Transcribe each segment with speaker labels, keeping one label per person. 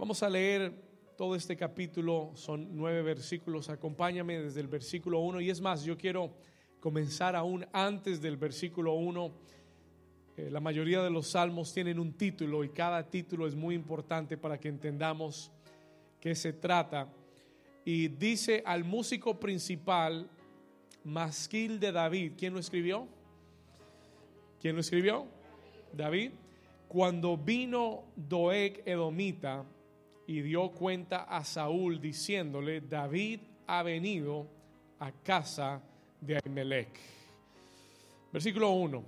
Speaker 1: Vamos a leer todo este capítulo, son nueve versículos. Acompáñame desde el versículo 1. Y es más, yo quiero comenzar aún antes del versículo 1. Eh, la mayoría de los salmos tienen un título y cada título es muy importante para que entendamos qué se trata. Y dice al músico principal, Masquil de David. ¿Quién lo escribió? ¿Quién lo escribió? David. Cuando vino Doeg Edomita y dio cuenta a Saúl diciéndole, David ha venido a casa de Ahimelech. Versículo 1.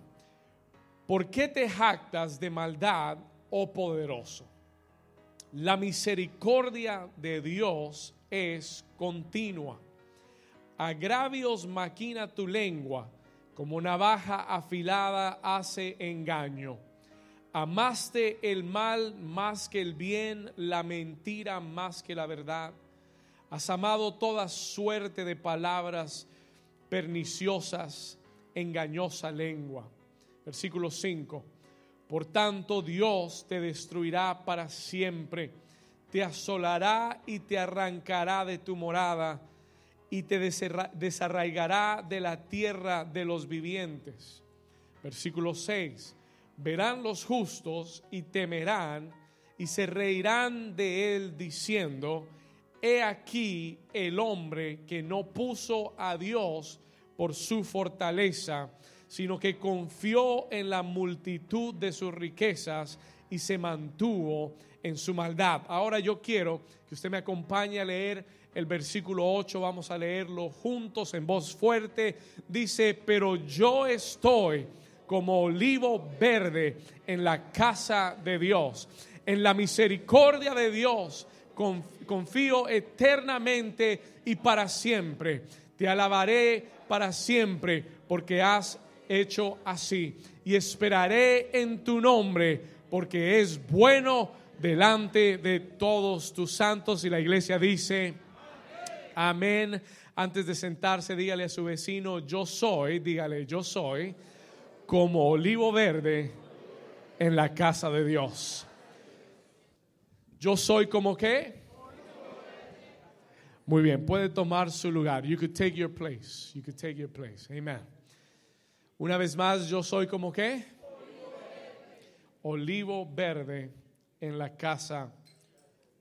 Speaker 1: ¿Por qué te jactas de maldad, oh poderoso? La misericordia de Dios es continua. Agravios maquina tu lengua, como navaja afilada hace engaño. Amaste el mal más que el bien, la mentira más que la verdad. Has amado toda suerte de palabras perniciosas, engañosa lengua. Versículo 5. Por tanto, Dios te destruirá para siempre, te asolará y te arrancará de tu morada y te desarraigará de la tierra de los vivientes. Versículo 6 verán los justos y temerán y se reirán de él diciendo, he aquí el hombre que no puso a Dios por su fortaleza, sino que confió en la multitud de sus riquezas y se mantuvo en su maldad. Ahora yo quiero que usted me acompañe a leer el versículo 8, vamos a leerlo juntos en voz fuerte. Dice, pero yo estoy como olivo verde en la casa de Dios. En la misericordia de Dios confío eternamente y para siempre. Te alabaré para siempre porque has hecho así. Y esperaré en tu nombre porque es bueno delante de todos tus santos. Y la iglesia dice, amén. Antes de sentarse, dígale a su vecino, yo soy, dígale, yo soy como olivo verde en la casa de Dios. Yo soy como qué? Muy bien, puede tomar su lugar. You could take your place. You could take your place. Amen. Una vez más, yo soy como qué? Olivo verde en la casa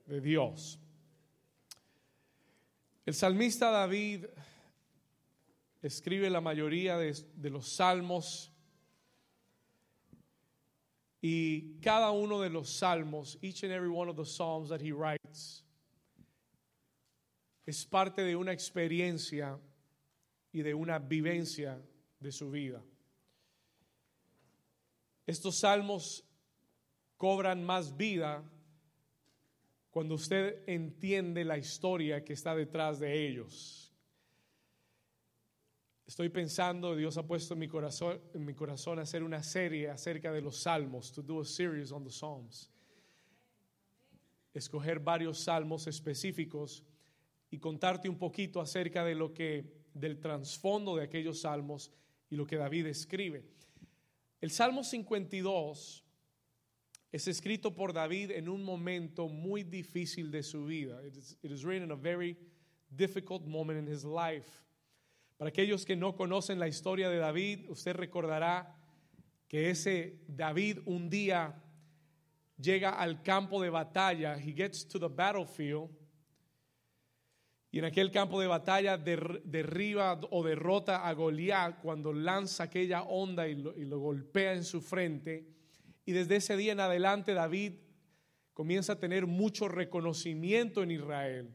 Speaker 1: de Dios. El salmista David escribe la mayoría de, de los salmos y cada uno de los salmos, each and every one of the psalms that he writes, es parte de una experiencia y de una vivencia de su vida. Estos salmos cobran más vida cuando usted entiende la historia que está detrás de ellos. Estoy pensando, Dios ha puesto en mi corazón, en mi corazón hacer una serie acerca de los salmos, to do a series on the Psalms. Escoger varios salmos específicos y contarte un poquito acerca de lo que del trasfondo de aquellos salmos y lo que David escribe. El Salmo 52 es escrito por David en un momento muy difícil de su vida. It is, it is written in a very difficult moment in his life. Para aquellos que no conocen la historia de David, usted recordará que ese David un día llega al campo de batalla, he gets to the battlefield, y en aquel campo de batalla derriba o derrota a Goliat cuando lanza aquella onda y lo, golpea en su frente. Y desde ese día en adelante David comienza a tener mucho reconocimiento en Israel.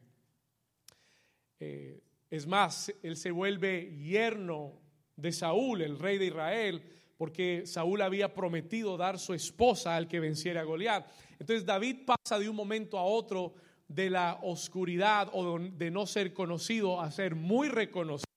Speaker 1: Eh, es más, él se vuelve yerno de Saúl, el rey de Israel, porque Saúl había prometido dar su esposa al que venciera a Goliat. Entonces David pasa de un momento a otro de la oscuridad o de no ser conocido a ser muy reconocido.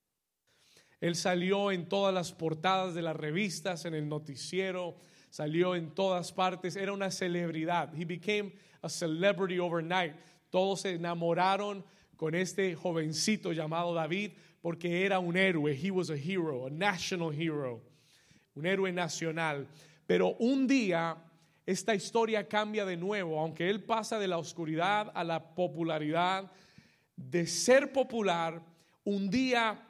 Speaker 1: Él salió en todas las portadas de las revistas, en el noticiero, salió en todas partes, era una celebridad. He became a celebrity overnight. Todos se enamoraron con este jovencito llamado David porque era un héroe. He was a hero, a national hero, un héroe nacional. Pero un día esta historia cambia de nuevo, aunque él pasa de la oscuridad a la popularidad, de ser popular, un día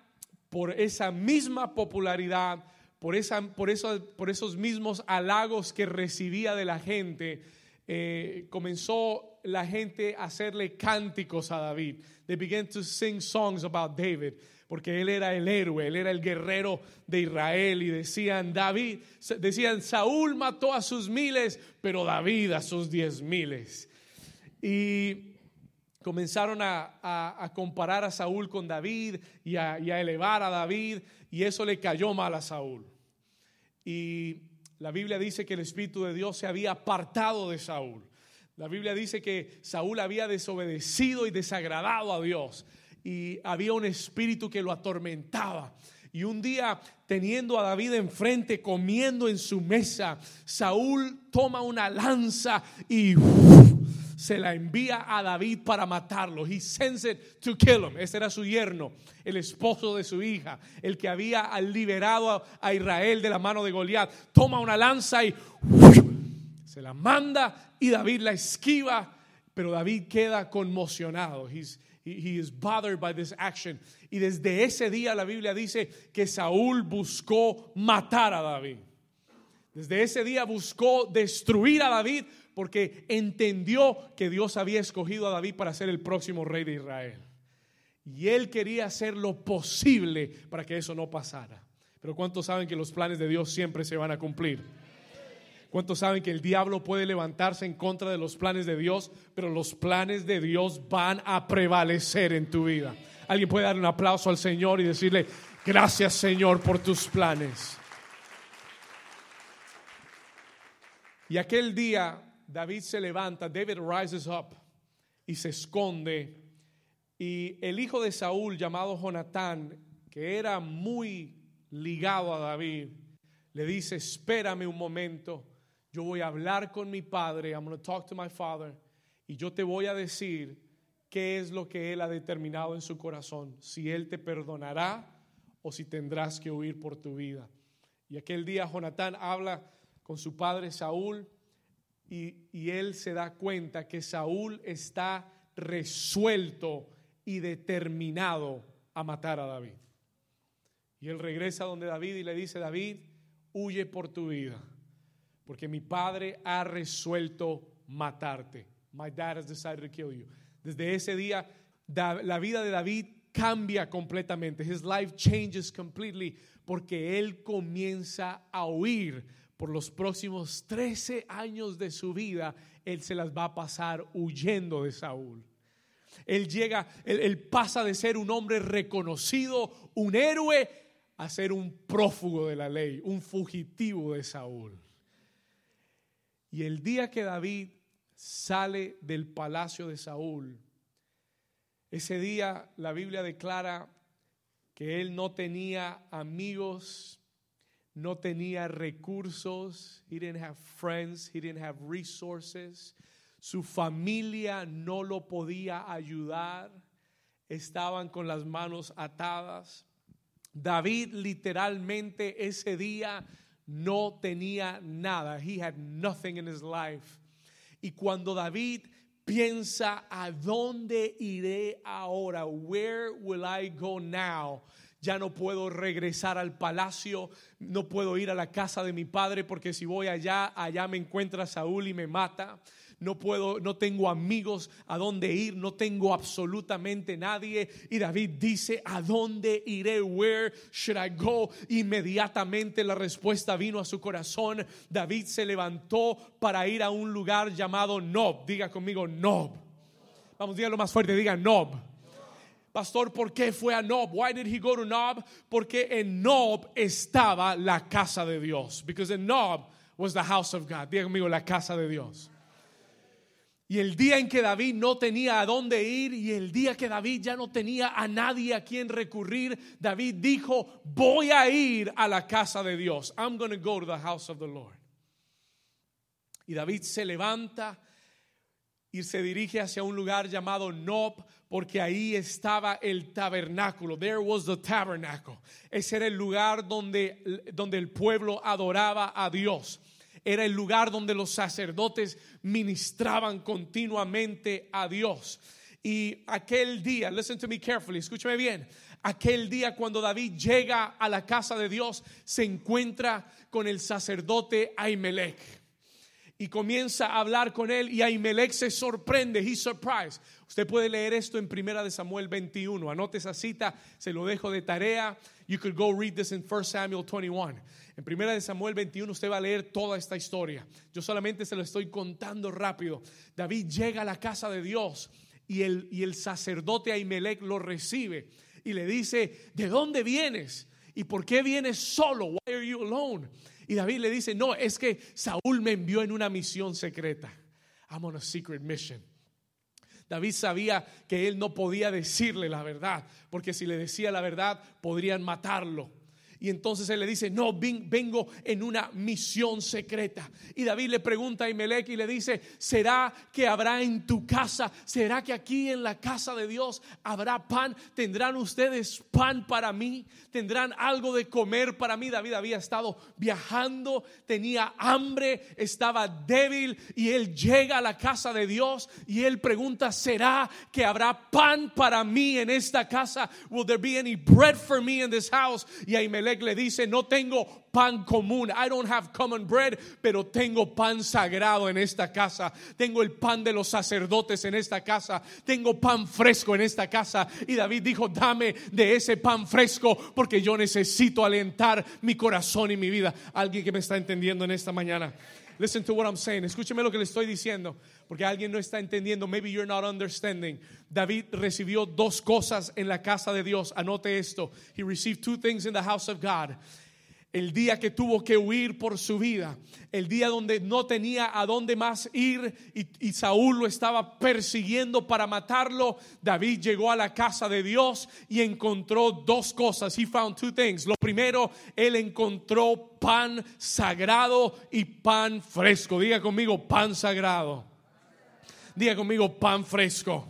Speaker 1: por esa misma popularidad, por, esa, por, eso, por esos mismos halagos que recibía de la gente, eh, comenzó la gente a hacerle cánticos a David. They began to sing songs about David porque él era el héroe, él era el guerrero de Israel y decían, David, decían, Saúl mató a sus miles, pero David a sus diez miles. Y comenzaron a, comparar a Saúl con David y a, y a elevar a David y eso le cayó mal a Saúl. Y la Biblia dice que el Espíritu de Dios se había apartado de Saúl. La Biblia dice que Saúl había desobedecido y desagradado a Dios y había un espíritu que lo atormentaba. Y un día, teniendo a David enfrente, comiendo en su mesa, Saúl toma una lanza y se la envía a David para matarlo. He sends it to kill him. Ese era su yerno, el esposo de su hija, el que había liberado a Israel de la mano de Goliat. Toma una lanza y se la manda y David la esquiva, pero David queda conmocionado. He's, He, is bothered by this action. Y desde ese día la Biblia dice que Saúl buscó matar a David. Desde ese día buscó destruir a David porque entendió que Dios había escogido a David para ser el próximo rey de Israel. Y él quería hacer lo posible para que eso no pasara. Pero ¿cuántos saben que los planes de Dios siempre se van a cumplir? ¿Cuántos saben que el diablo puede levantarse en contra de los planes de Dios, pero los planes de Dios van a prevalecer en tu vida? Alguien puede dar un aplauso al Señor y decirle, gracias Señor por tus planes. Y aquel día David se levanta, David rises up y se esconde. Y el hijo de Saúl llamado Jonatán, que era muy ligado a David, le dice, espérame un momento yo voy a hablar con mi padre, I'm going to talk to my father, y yo te voy a decir qué es lo que él ha determinado en su corazón, si él te perdonará o si tendrás que huir por tu vida. Y aquel día Jonatán habla con su padre Saúl y, y él se da cuenta que Saúl está resuelto y determinado a matar a David. Y él regresa donde David y le dice, David, huye por tu vida porque mi padre ha resuelto matarte. My dad has decided to kill you. Desde ese día, la vida de David cambia completamente. His life changes completely porque él comienza a huir por los próximos 13 años de su vida. Él se las va a pasar huyendo de Saúl. Él llega, él pasa de ser un hombre reconocido, un héroe, a ser un prófugo de la ley, un fugitivo de Saúl. Y el día que David sale del palacio de Saúl, ese día la Biblia declara que él no tenía amigos, no tenía recursos, he didn't have friends, he didn't have resources, su familia no lo podía ayudar, estaban con las manos atadas. David literalmente ese día no tenía nada. He had nothing in his life. Y cuando David piensa, ¿a dónde iré ahora? Where will I go now? Ya no puedo regresar al palacio, no puedo ir a la casa de mi padre porque si voy allá, allá me encuentra Saúl y me mata no puedo, no tengo amigos a dónde ir, no tengo absolutamente nadie. Y David dice, ¿a dónde iré? Where should I go? Inmediatamente la respuesta vino a su corazón. David se levantó para ir a un lugar llamado Nob. Diga conmigo, Nob. Vamos, dígalo más fuerte, diga Nob. Pastor, ¿por qué fue a Nob? Why did he go to Nob? Porque en Nob estaba la casa de Dios. Because in Nob was the house of God. Diga conmigo, la casa de Dios. Y el día en que David no tenía a dónde ir y el día que David ya no tenía a nadie a quien recurrir, David dijo, voy a ir a la casa de Dios. I'm going to go to the house of the Lord. Y David se levanta y se dirige hacia un lugar llamado Nob, porque ahí estaba el tabernáculo. There was the tabernacle. Ese era el lugar donde, donde el pueblo adoraba a Dios. Era el lugar donde los sacerdotes ministraban continuamente a Dios. Y aquel día, listen to me carefully, escúchame bien, aquel día cuando David llega a la casa de Dios, se encuentra con el sacerdote Ahimelech y comienza a hablar con él y Ahimelech se sorprende, he's surprised. Usted puede leer esto en Primera de Samuel 21. Anote esa cita, se lo dejo de tarea. You could go read this in 1 Samuel 21. En Primera de Samuel 21 usted va a leer toda esta historia. Yo solamente se lo estoy contando rápido. David llega a la casa de Dios y el, y el sacerdote Ahimelech lo recibe y le dice, ¿de dónde vienes? ¿Y por qué vienes solo? Why are you alone? Y David le dice, no, es que Saúl me envió en una misión secreta. I'm on a secret mission. David sabía que él no podía decirle la verdad, porque si le decía la verdad podrían matarlo. Y entonces él le dice, no, vengo en una misión secreta. Y David le pregunta a Imelec y le dice, ¿será que habrá en tu casa? ¿Será que aquí en la casa de Dios habrá pan? ¿Tendrán ustedes pan para mí? ¿Tendrán algo de comer para mí? David había estado viajando, tenía hambre, estaba débil y él llega a la casa de Dios y él pregunta, ¿será que habrá pan para mí en esta casa? Will there be any bread for me in this house? Y le dice, no tengo pan común, I don't have common bread, pero tengo pan sagrado en esta casa, tengo el pan de los sacerdotes en esta casa, tengo pan fresco en esta casa. Y David dijo, dame de ese pan fresco porque yo necesito alentar mi corazón y mi vida. Alguien que me está entendiendo en esta mañana. Listen to what I'm saying. Escúcheme lo que le estoy diciendo, porque alguien no está entendiendo. Maybe you're not understanding. David recibió dos cosas en la casa de Dios. Anote esto. He received two things in the house of God el día que tuvo que huir por su vida, el día donde no tenía a dónde más ir y, Saúl lo estaba persiguiendo para matarlo, David llegó a la casa de Dios y encontró dos cosas. He found two things. Lo primero, él encontró pan sagrado y pan fresco. Diga conmigo, pan sagrado. Diga conmigo, pan fresco.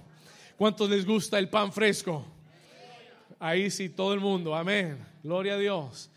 Speaker 1: ¿Cuántos les gusta el pan fresco? Ahí sí, todo el mundo. Amén. Gloria a Dios.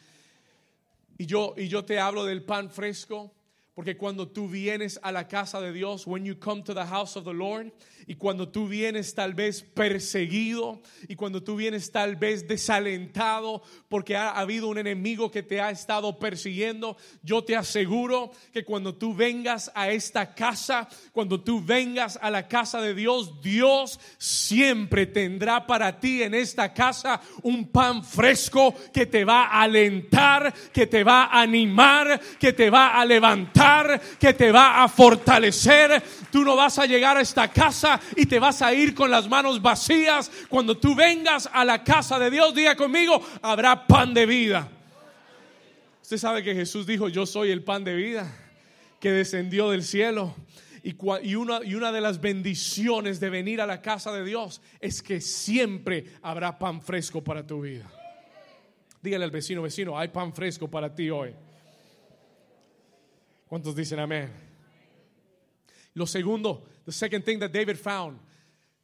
Speaker 1: Y yo, y yo te hablo del pan fresco, porque cuando tú vienes a la casa de Dios, when you come to the house of the Lord, y cuando tú vienes tal vez perseguido y cuando tú vienes tal vez desalentado porque ha habido un enemigo que te ha estado persiguiendo, yo te aseguro que cuando tú vengas a esta casa, cuando tú vengas a la casa de Dios, Dios siempre tendrá para ti en esta casa un pan fresco que te va a alentar, que te va a animar, que te va a levantar, que te va a fortalecer. Tú no vas a llegar a esta casa y te vas a ir con las manos vacías. Cuando tú vengas a la casa de Dios, diga conmigo, habrá pan de vida. Usted sabe que Jesús dijo, yo soy el pan de vida que descendió del cielo. Y, una, y una de las bendiciones de venir a la casa de Dios es que siempre habrá pan fresco para tu vida. Dígale al vecino, vecino, hay pan fresco para ti hoy. ¿Cuántos dicen amén? Lo segundo, the second thing that David found.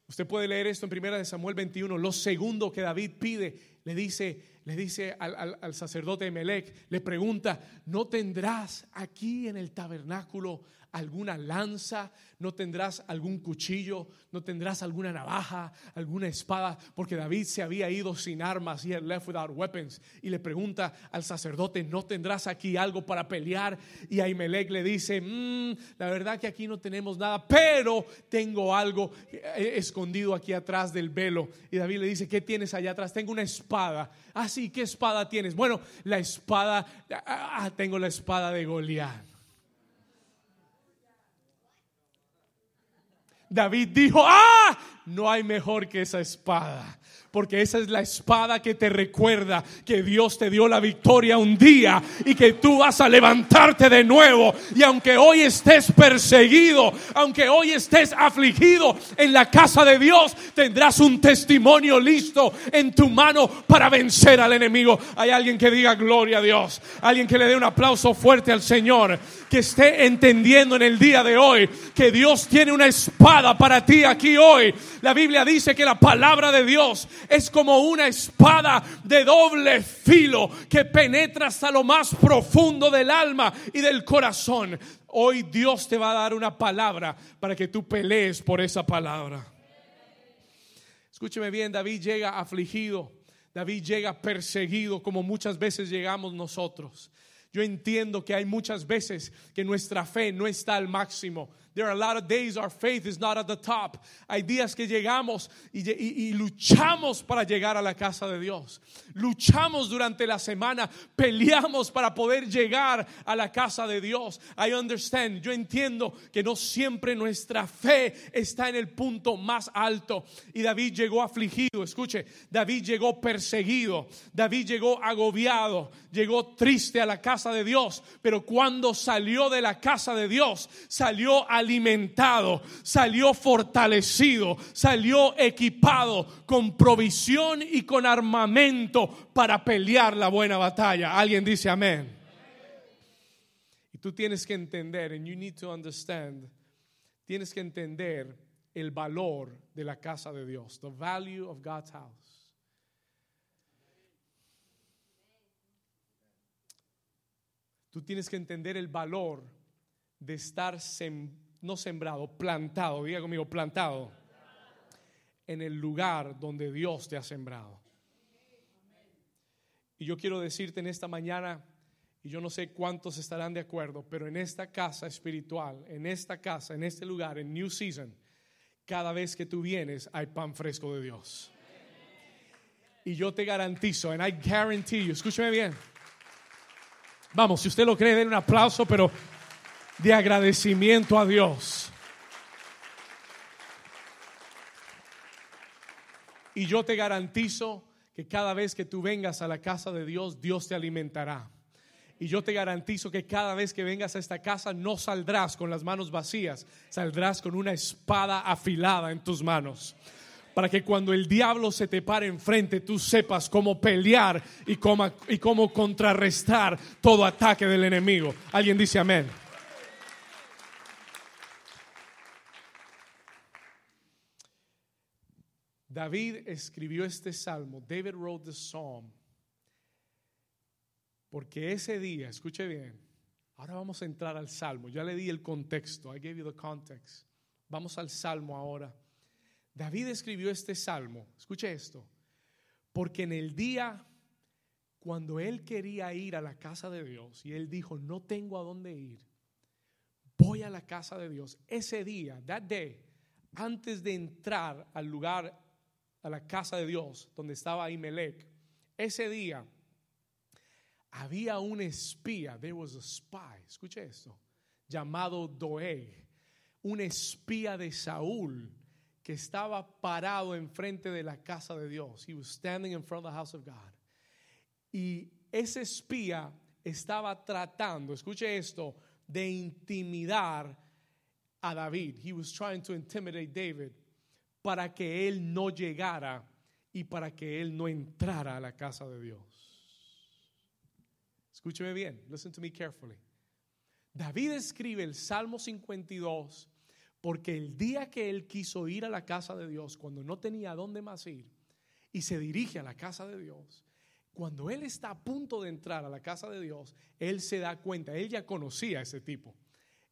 Speaker 1: Usted puede leer esto en Primera de Samuel 21. Lo segundo que David pide, le dice, le dice al, sacerdote Melech, le pregunta, ¿no tendrás aquí en el tabernáculo alguna lanza, no tendrás algún cuchillo, no tendrás alguna navaja, alguna espada, porque David se había ido sin armas, y left without weapons. Y le pregunta al sacerdote, ¿no tendrás aquí algo para pelear? Y Ahimelech le dice, mm, la verdad que aquí no tenemos nada, pero tengo algo eh, escondido aquí atrás del velo. Y David le dice, ¿qué tienes allá atrás? Tengo una espada. Ah, sí, ¿qué espada tienes? Bueno, la espada, ah, ah tengo la espada de Goliat. David dijo, ah, no hay mejor que esa espada porque esa es la espada que te recuerda que Dios te dio la victoria un día y que tú vas a levantarte de nuevo. Y aunque hoy estés perseguido, aunque hoy estés afligido en la casa de Dios, tendrás un testimonio listo en tu mano para vencer al enemigo. Hay alguien que diga gloria a Dios, alguien que le dé un aplauso fuerte al Señor, que esté entendiendo en el día de hoy que Dios tiene una espada para ti aquí hoy. La Biblia dice que la palabra de Dios es como una espada de doble filo que penetra hasta lo más profundo del alma y del corazón. Hoy Dios te va a dar una palabra para que tú pelees por esa palabra. Escúcheme bien, David llega afligido, David llega perseguido como muchas veces llegamos nosotros. Yo entiendo que hay muchas veces que nuestra fe no está al máximo. There are a lot of days our faith is not at the top. Hay días que llegamos y, y, luchamos para llegar a la casa de Dios. Luchamos durante la semana, peleamos para poder llegar a la casa de Dios. I understand, yo entiendo que no siempre nuestra fe está en el punto más alto. Y David llegó afligido, escuche, David llegó perseguido, David llegó agobiado, llegó triste a la casa de Dios. Pero cuando salió de la casa de Dios, salió a alimentado, salió fortalecido, salió equipado con provisión y con armamento para pelear la buena batalla. Alguien dice amén. Y tú tienes que entender, and you need to understand, tienes que entender el valor de la casa de Dios, the value of God's house. Tú tienes que entender el valor de estar no sembrado, plantado, diga conmigo, plantado en el lugar donde Dios te ha sembrado. Y yo quiero decirte en esta mañana, y yo no sé cuántos estarán de acuerdo, pero en esta casa espiritual, en esta casa, en este lugar, en New Season, cada vez que tú vienes hay pan fresco de Dios. Y yo te garantizo, and I guarantee you, escúcheme bien. Vamos, si usted lo cree, den un aplauso, pero de agradecimiento a Dios. Y yo te garantizo que cada vez que tú vengas a la casa de Dios, Dios te alimentará. Y yo te garantizo que cada vez que vengas a esta casa no saldrás con las manos vacías, saldrás con una espada afilada en tus manos. Para que cuando el diablo se te pare enfrente, tú sepas cómo pelear y cómo, y cómo contrarrestar todo ataque del enemigo. Alguien dice amén. David escribió este salmo, David wrote the psalm, porque ese día, escuche bien, ahora vamos a entrar al salmo, ya le di el contexto, I gave you the context, vamos al salmo ahora. David escribió este salmo, escuche esto, porque en el día cuando él quería ir a la casa de Dios y él dijo, no tengo a dónde ir, voy a la casa de Dios, ese día, that day, antes de entrar al lugar a la casa de Dios, donde estaba Ahimelech, ese día había un espía, there was a spy, escuche esto, llamado Doeg, un espía de Saúl que estaba parado enfrente de la casa de Dios. He was standing in front of the house of God. Y ese espía estaba tratando, escuche esto, de intimidar a David. He was trying to intimidate David para que él no llegara y para que él no entrara a la casa de Dios. Escúcheme bien, listen to me carefully. David escribe el Salmo 52 porque el día que él quiso ir a la casa de Dios, cuando no tenía dónde más ir, y se dirige a la casa de Dios, cuando él está a punto de entrar a la casa de Dios, él se da cuenta, él ya conocía a ese tipo,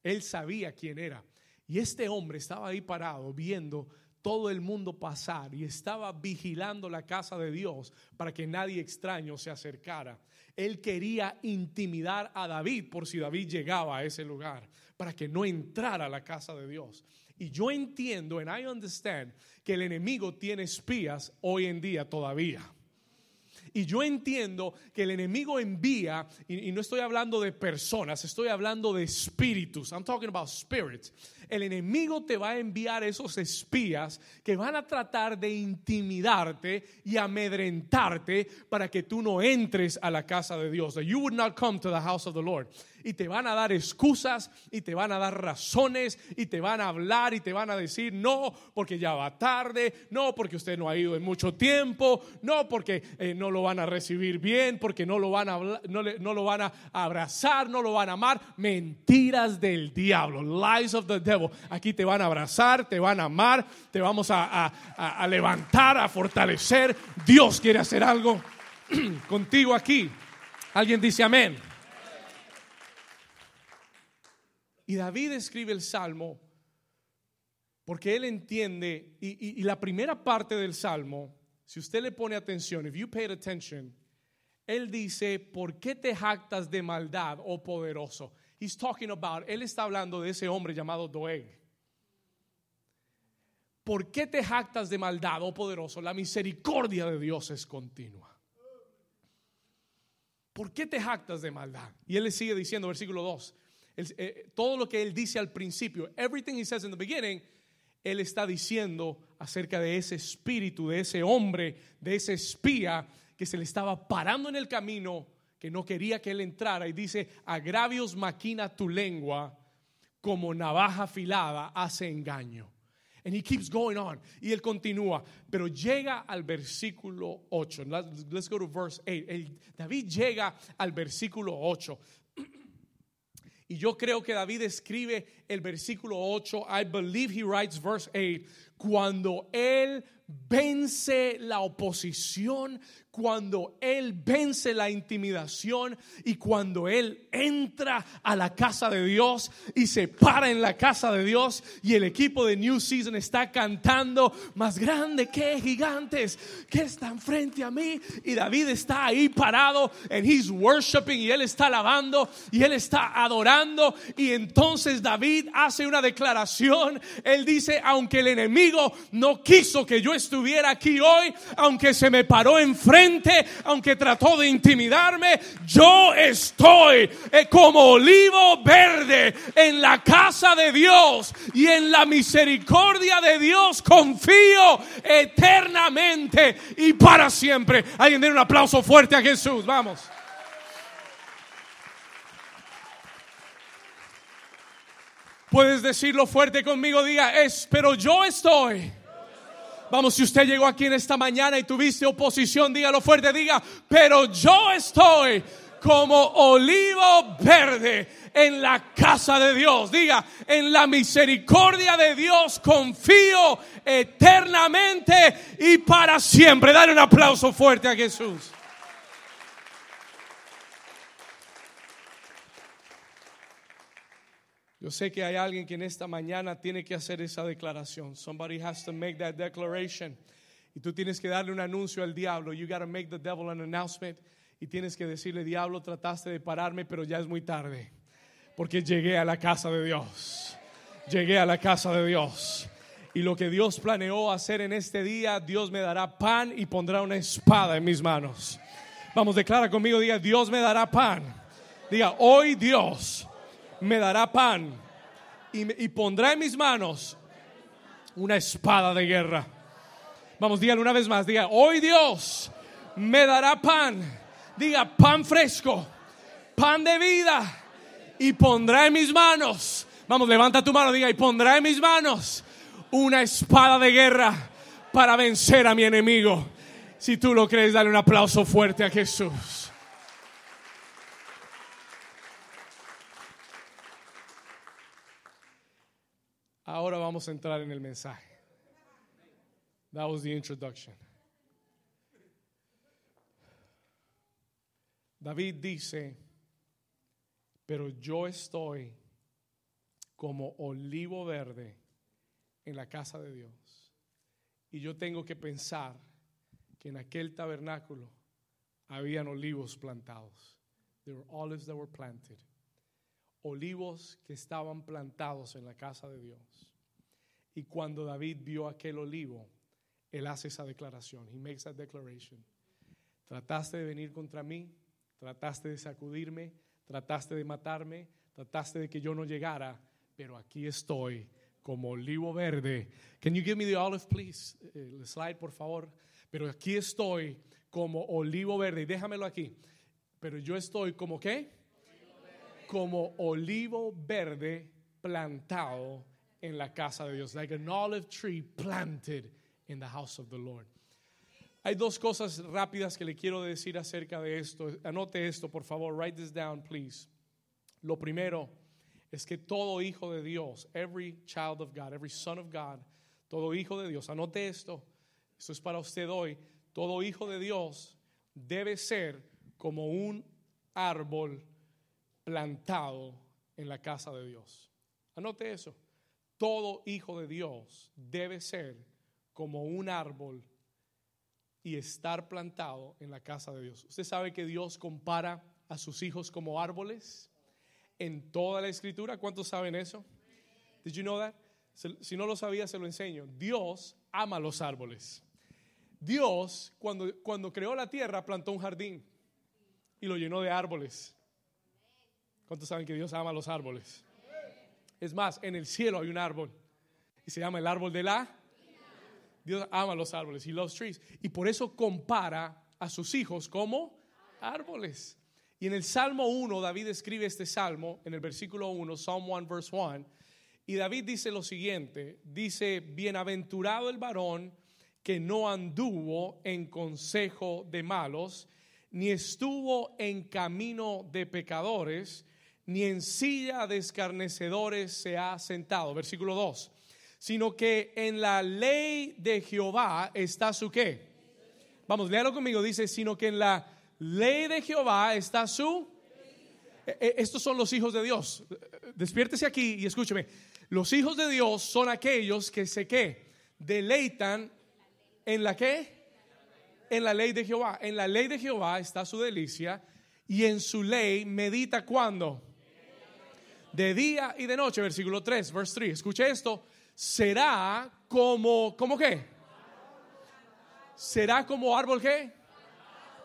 Speaker 1: él sabía quién era. Y este hombre estaba ahí parado viendo todo el mundo pasar y estaba vigilando la casa de Dios para que nadie extraño se acercara. Él quería intimidar a David por si David llegaba a ese lugar, para que no entrara a la casa de Dios. Y yo entiendo, and I understand, que el enemigo tiene espías hoy en día todavía. Y yo entiendo que el enemigo envía, y, y, no estoy hablando de personas, estoy hablando de espíritus. I'm talking about spirits el enemigo te va a enviar esos espías que van a tratar de intimidarte y amedrentarte para que tú no entres a la casa de Dios. you would not come to the house of the Lord y te van a dar excusas y te van a dar razones y te van a hablar y te van a decir no porque ya va tarde, no porque usted no ha ido en mucho tiempo, no porque eh, no lo van a recibir bien, porque no lo van a no lo van a abrazar, no lo van a amar, mentiras del diablo, lies of the devil Aquí te van a abrazar, te van a amar, te vamos a, a levantar, a fortalecer. Dios quiere hacer algo contigo aquí. Alguien dice amén. Y David escribe el salmo porque él entiende, y, la primera parte del salmo, si usted le pone atención, if you paid attention, él dice, ¿por qué te jactas de maldad, oh poderoso? He's talking about, él está hablando de ese hombre llamado Doeg. ¿Por qué te jactas de maldad, oh poderoso? La misericordia de Dios es continua. ¿Por qué te jactas de maldad? Y él le sigue diciendo, versículo 2, eh, todo lo que él dice al principio, everything he says in the beginning, él está diciendo acerca de ese espíritu, de ese hombre, de ese espía que se le estaba parando en el camino, que no quería que él entrara. Y dice, agravios maquina tu lengua, como navaja afilada hace engaño. And he keeps going on. Y él continúa. Pero llega al versículo 8. Let's go to verse 8. David llega al versículo 8. Y yo creo que David escribe el versículo 8, I believe he writes verse 8, cuando él vence la oposición, cuando Él vence la intimidación y cuando Él entra a la casa de Dios y se para en la casa de Dios y el equipo de New Season está cantando más grande que gigantes que están frente a mí y David está ahí parado and he's worshiping y él está alabando y él está adorando. Y entonces David hace una declaración, él dice, aunque el enemigo no quiso que yo estuviera aquí hoy, aunque se me paró enfrente aunque trató de intimidarme, yo estoy eh, como olivo verde en la casa de Dios y en la misericordia de Dios confío eternamente y para siempre. Alguien den un aplauso fuerte a Jesús, vamos. Puedes decirlo fuerte conmigo, diga, es, pero yo estoy Vamos, si usted llegó aquí en esta mañana y tuviste oposición, dígalo fuerte, diga, pero yo estoy como olivo verde en la casa de Dios. Diga, en la misericordia de Dios confío eternamente y para siempre. Dale un aplauso fuerte a Jesús. Yo sé que hay alguien que en esta mañana tiene que hacer esa declaración. Somebody has to make that declaration. Y tú tienes que darle un anuncio al diablo. You got to make the devil an announcement. Y tienes que decirle, diablo, trataste de pararme, pero ya es muy tarde. Porque llegué a la casa de Dios. Llegué a la casa de Dios. Y lo que Dios planeó hacer en este día, Dios me dará pan y pondrá una espada en mis manos. Vamos, declara conmigo, diga, Dios me dará pan. Diga, hoy Dios me dará pan y, pondrá en mis manos una espada de guerra. Vamos, dígalo una vez más, diga, hoy Dios me dará pan, diga pan fresco, pan de vida y pondrá en mis manos, vamos, levanta tu mano, diga, y pondrá en mis manos una espada de guerra para vencer a mi enemigo. Si tú lo crees, dale un aplauso fuerte a Jesús. Ahora vamos a entrar en el mensaje. That was the introduction. David dice, pero yo estoy como olivo verde en la casa de Dios. Y yo tengo que pensar que en aquel tabernáculo habían olivos plantados. There were olives that were planted olivos que estaban plantados en la casa de Dios. Y cuando David vio aquel olivo, él hace esa declaración. He makes that declaration. Trataste de venir contra mí, trataste de sacudirme, trataste de matarme, trataste de que yo no llegara, pero aquí estoy como olivo verde. Can you give me the olive, please? El slide, por favor. Pero aquí estoy como olivo verde. Y déjamelo aquí. Pero yo estoy como qué? Como olivo verde plantado en la casa de Dios, like an olive tree planted in the house of the Lord. Hay dos cosas rápidas que le quiero decir acerca de esto. Anote esto, por favor. Write this down, please. Lo primero es que todo hijo de Dios, every child of God, every son of God, todo hijo de Dios, anote esto, esto es para usted hoy, todo hijo de Dios debe ser como un árbol plantado en la casa de Dios. Anote eso. Todo hijo de Dios debe ser como un árbol y estar plantado en la casa de Dios. Usted sabe que Dios compara a sus hijos como árboles en toda la escritura. ¿Cuántos saben eso? Did you know that? Si no lo sabía, se lo enseño. Dios ama los árboles. Dios, cuando, cuando creó la tierra, plantó un jardín y lo llenó de árboles. ¿Cuántos saben que Dios ama los árboles? Es más, en el cielo hay un árbol y se llama el árbol de la. Dios ama los árboles, y loves trees. Y por eso compara a sus hijos como árboles. Y en el Salmo 1, David escribe este salmo, en el versículo 1, Psalm 1, verse 1. Y David dice lo siguiente: dice, Bienaventurado el varón que no anduvo en consejo de malos, ni estuvo en camino de pecadores, ni en silla de escarnecedores se ha sentado. Versículo 2. Sino que en la ley de Jehová está su qué. Vamos, léalo conmigo. Dice, sino que en la ley de Jehová está su... E, e, estos son los hijos de Dios. Despiértese aquí y escúcheme. Los hijos de Dios son aquellos que se qué deleitan en la qué? En la ley de Jehová. En la ley de Jehová está su delicia y en su ley medita cuando? De día y de noche, versículo 3, verse 3. Escuche esto. Será como, ¿cómo qué? Será como árbol qué?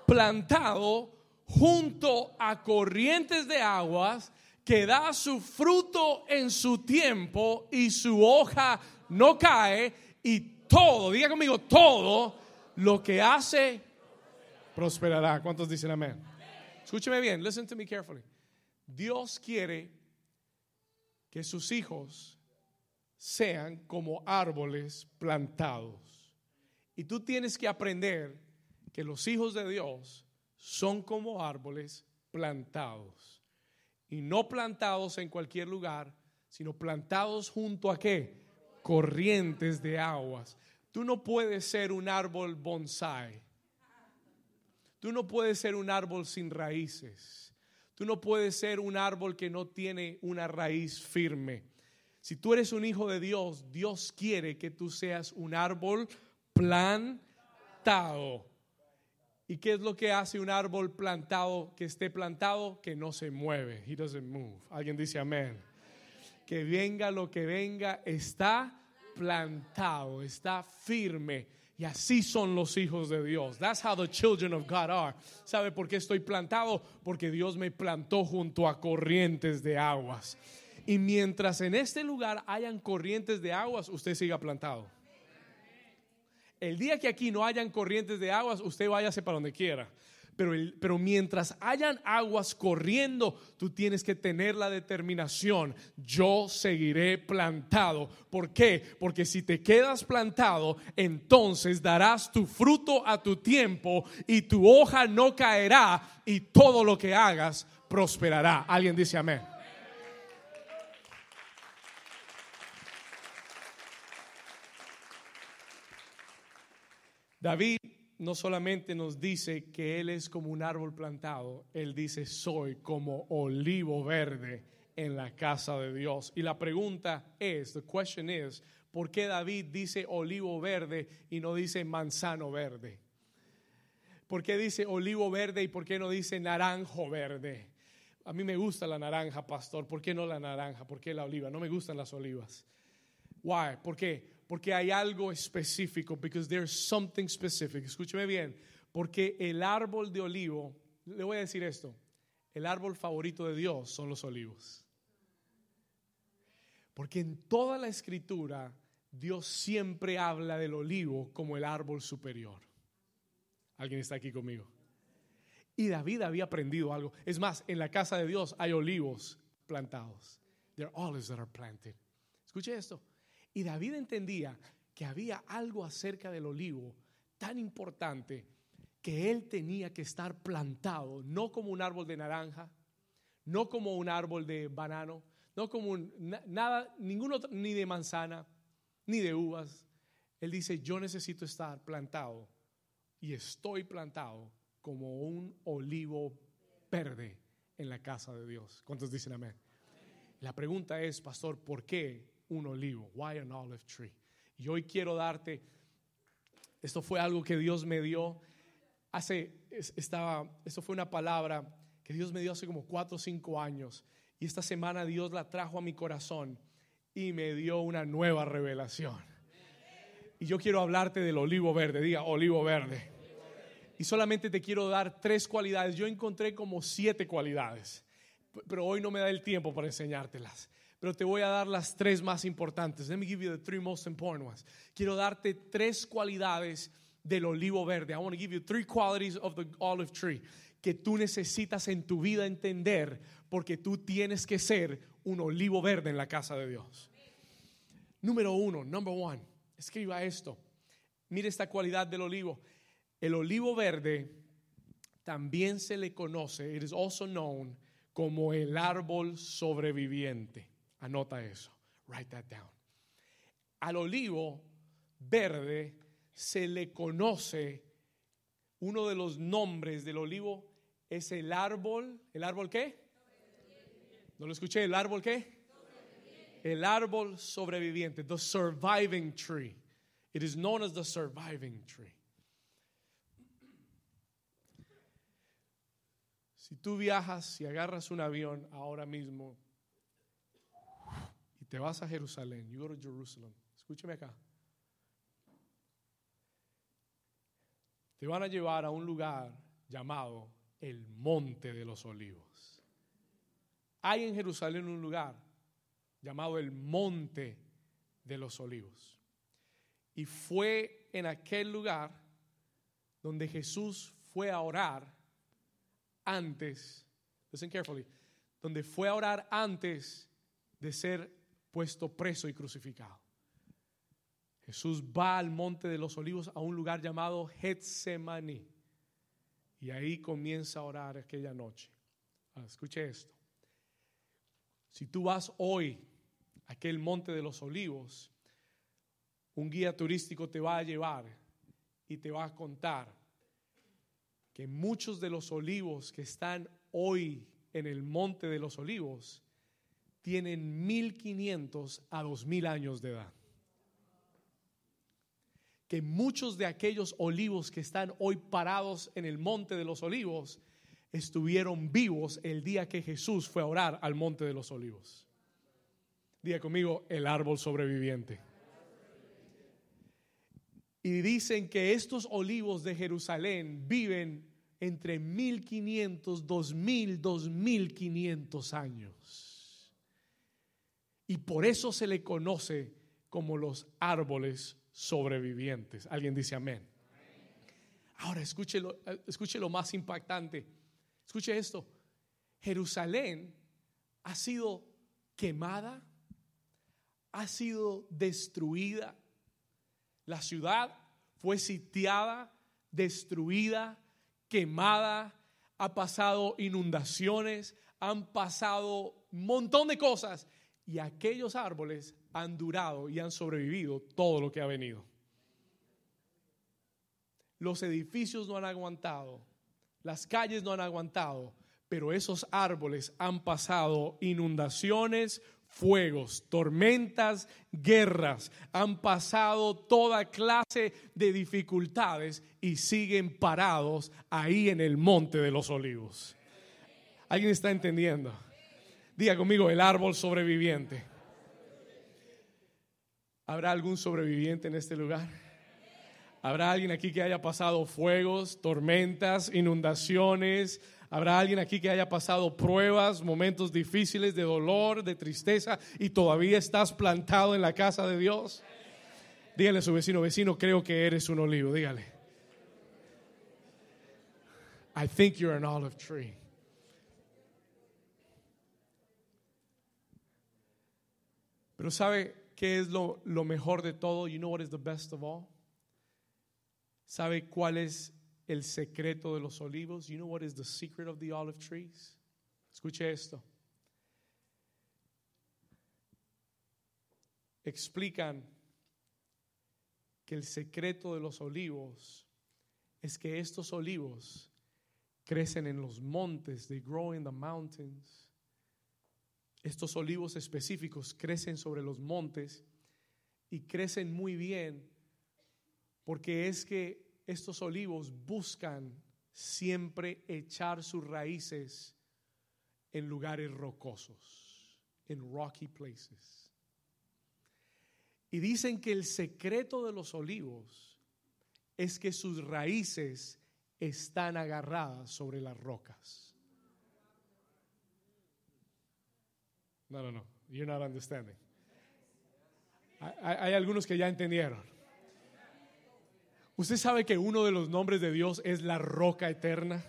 Speaker 1: Plantado junto a corrientes de aguas que da su fruto en su tiempo y su hoja no cae y todo, diga conmigo, todo lo que hace prosperará. ¿Cuántos dicen amén? Escúcheme bien, listen to me carefully. Dios quiere que sus hijos sean como árboles plantados. Y tú tienes que aprender que los hijos de Dios son como árboles plantados. Y no plantados en cualquier lugar, sino plantados junto a qué? Corrientes de aguas. Tú no puedes ser un árbol bonsai. Tú no puedes ser un árbol sin raíces. Tú no puedes ser un árbol que no tiene una raíz firme. Si tú eres un hijo de Dios, Dios quiere que tú seas un árbol plantado. ¿Y qué es lo que hace un árbol plantado que esté plantado? Que no se mueve. He doesn't move. Alguien dice amén. Que venga lo que venga, está plantado, está firme y así son los hijos de Dios. That's how the children of God are. ¿Sabe por qué estoy plantado? Porque Dios me plantó junto a corrientes de aguas. Y mientras en este lugar hayan corrientes de aguas, usted siga plantado. El día que aquí no hayan corrientes de aguas, usted váyase para donde quiera. Pero, mientras hayan aguas corriendo, tú tienes que tener la determinación, yo seguiré plantado. ¿Por qué? Porque si te quedas plantado, entonces darás tu fruto a tu tiempo y tu hoja no caerá y todo lo que hagas prosperará. Alguien dice amén. David no solamente nos dice que Él es como un árbol plantado, Él dice, soy como olivo verde en la casa de Dios. Y la pregunta es, the question is, ¿por qué David dice olivo verde y no dice manzano verde? ¿Por qué dice olivo verde y por qué no dice naranjo verde? A mí me gusta la naranja, pastor. ¿Por qué no la naranja? ¿Por qué la oliva? No me gustan las olivas. Why? ¿Por qué? Porque hay algo específico, because there's something specific. Escúcheme bien, porque el árbol de olivo, le voy a decir esto, el árbol favorito de Dios son los olivos. Porque en toda la escritura Dios siempre habla del olivo como el árbol superior. ¿Alguien está aquí conmigo? Y David había aprendido algo. Es más, en la casa de Dios hay olivos plantados. There are olives that are planted. Escuche esto. Y David entendía que había algo acerca del olivo tan importante que él tenía que estar plantado, no como un árbol de naranja, no como un árbol de banano, no como nada, ningún otro, ni de manzana, ni de uvas. Él dice, yo necesito estar plantado y estoy plantado como un olivo verde en la casa de Dios. ¿Cuántos dicen amén? La pregunta es, pastor, ¿por qué un olivo? Why an olive tree? Y hoy quiero darte, esto fue algo que Dios me dio hace, estaba, esto fue una palabra que Dios me dio hace como cuatro o cinco años. Y esta semana Dios la trajo a mi corazón y me dio una nueva revelación. Y yo quiero hablarte del olivo verde, diga olivo verde. Y solamente te quiero dar tres cualidades. Yo encontré como siete cualidades, pero hoy no me da el tiempo para enseñártelas. Pero te voy a dar las tres más importantes. Let me give you the three most important ones. Quiero darte tres cualidades del olivo verde. I want to give you three qualities of the olive tree que tú necesitas en tu vida entender porque tú tienes que ser un olivo verde en la casa de Dios. Número uno, number one, escriba esto. Mire esta cualidad del olivo. El olivo verde también se le conoce, it is also known como el árbol sobreviviente. Anota eso. Write that down. Al olivo verde se le conoce uno de los nombres del olivo es el árbol, ¿el árbol qué? No lo escuché, ¿el árbol qué? El árbol sobreviviente, the surviving tree. It is known as the surviving tree. Si tú viajas y agarras un avión ahora mismo te vas a Jerusalén, you go to Jerusalem, escúcheme acá. Te van a llevar a un lugar llamado el Monte de los Olivos. Hay en Jerusalén un lugar llamado el Monte de los Olivos. Y fue en aquel lugar donde Jesús fue a orar antes, listen carefully, donde fue a orar antes de ser puesto preso y crucificado. Jesús va al monte de los olivos a un lugar llamado Getsemaní. Y ahí comienza a orar aquella noche. Ah, escuche esto. Si tú vas hoy a aquel monte de los olivos, un guía turístico te va a llevar y te va a contar que muchos de los olivos que están hoy en el monte de los olivos tienen 1500 a 2000 años de edad. Que muchos de aquellos olivos que están hoy parados en el monte de los olivos estuvieron vivos el día que Jesús fue a orar al monte de los olivos. Diga conmigo, el árbol sobreviviente. Y dicen que estos olivos de Jerusalén viven entre 1500, 2000, 2500 años. Y por eso se le conoce como los árboles sobrevivientes. Alguien dice amén. Ahora escuche lo, escuche lo más impactante. Escuche esto. Jerusalén ha sido quemada, ha sido destruida la ciudad fue sitiada, destruida, quemada, ha pasado inundaciones, han pasado un montón de cosas y aquellos árboles han durado y han sobrevivido todo lo que ha venido. Los edificios no han aguantado, las calles no han aguantado, pero esos árboles han pasado inundaciones, fuegos, tormentas, guerras, han pasado toda clase de dificultades y siguen parados ahí en el monte de los olivos. ¿Alguien está entendiendo? Diga conmigo, el árbol sobreviviente. ¿Habrá algún sobreviviente en este lugar? ¿Habrá alguien aquí que haya pasado fuegos, tormentas, inundaciones, Habrá alguien aquí que haya pasado pruebas, momentos difíciles de dolor, de tristeza y todavía estás plantado en la casa de Dios. Dígale a su vecino, vecino, creo que eres un olivo. Dígale. I think you're an olive tree. Pero ¿sabe qué es lo, lo mejor de todo? You know what is the best of all? ¿Sabe cuál es el secreto de los olivos. You know what is the secret of the olive trees? Escuche esto. explican que el secreto de los olivos es que estos olivos crecen en los montes, they grow in the mountains. Estos olivos específicos crecen sobre los montes y crecen muy bien porque es que estos olivos buscan siempre echar sus raíces en lugares rocosos, en rocky places. Y dicen que el secreto de los olivos es que sus raíces están agarradas sobre las rocas. No, no, no. You're not understanding. Hay, hay algunos que ya entendieron. Usted sabe que uno de los nombres de Dios es la roca eterna.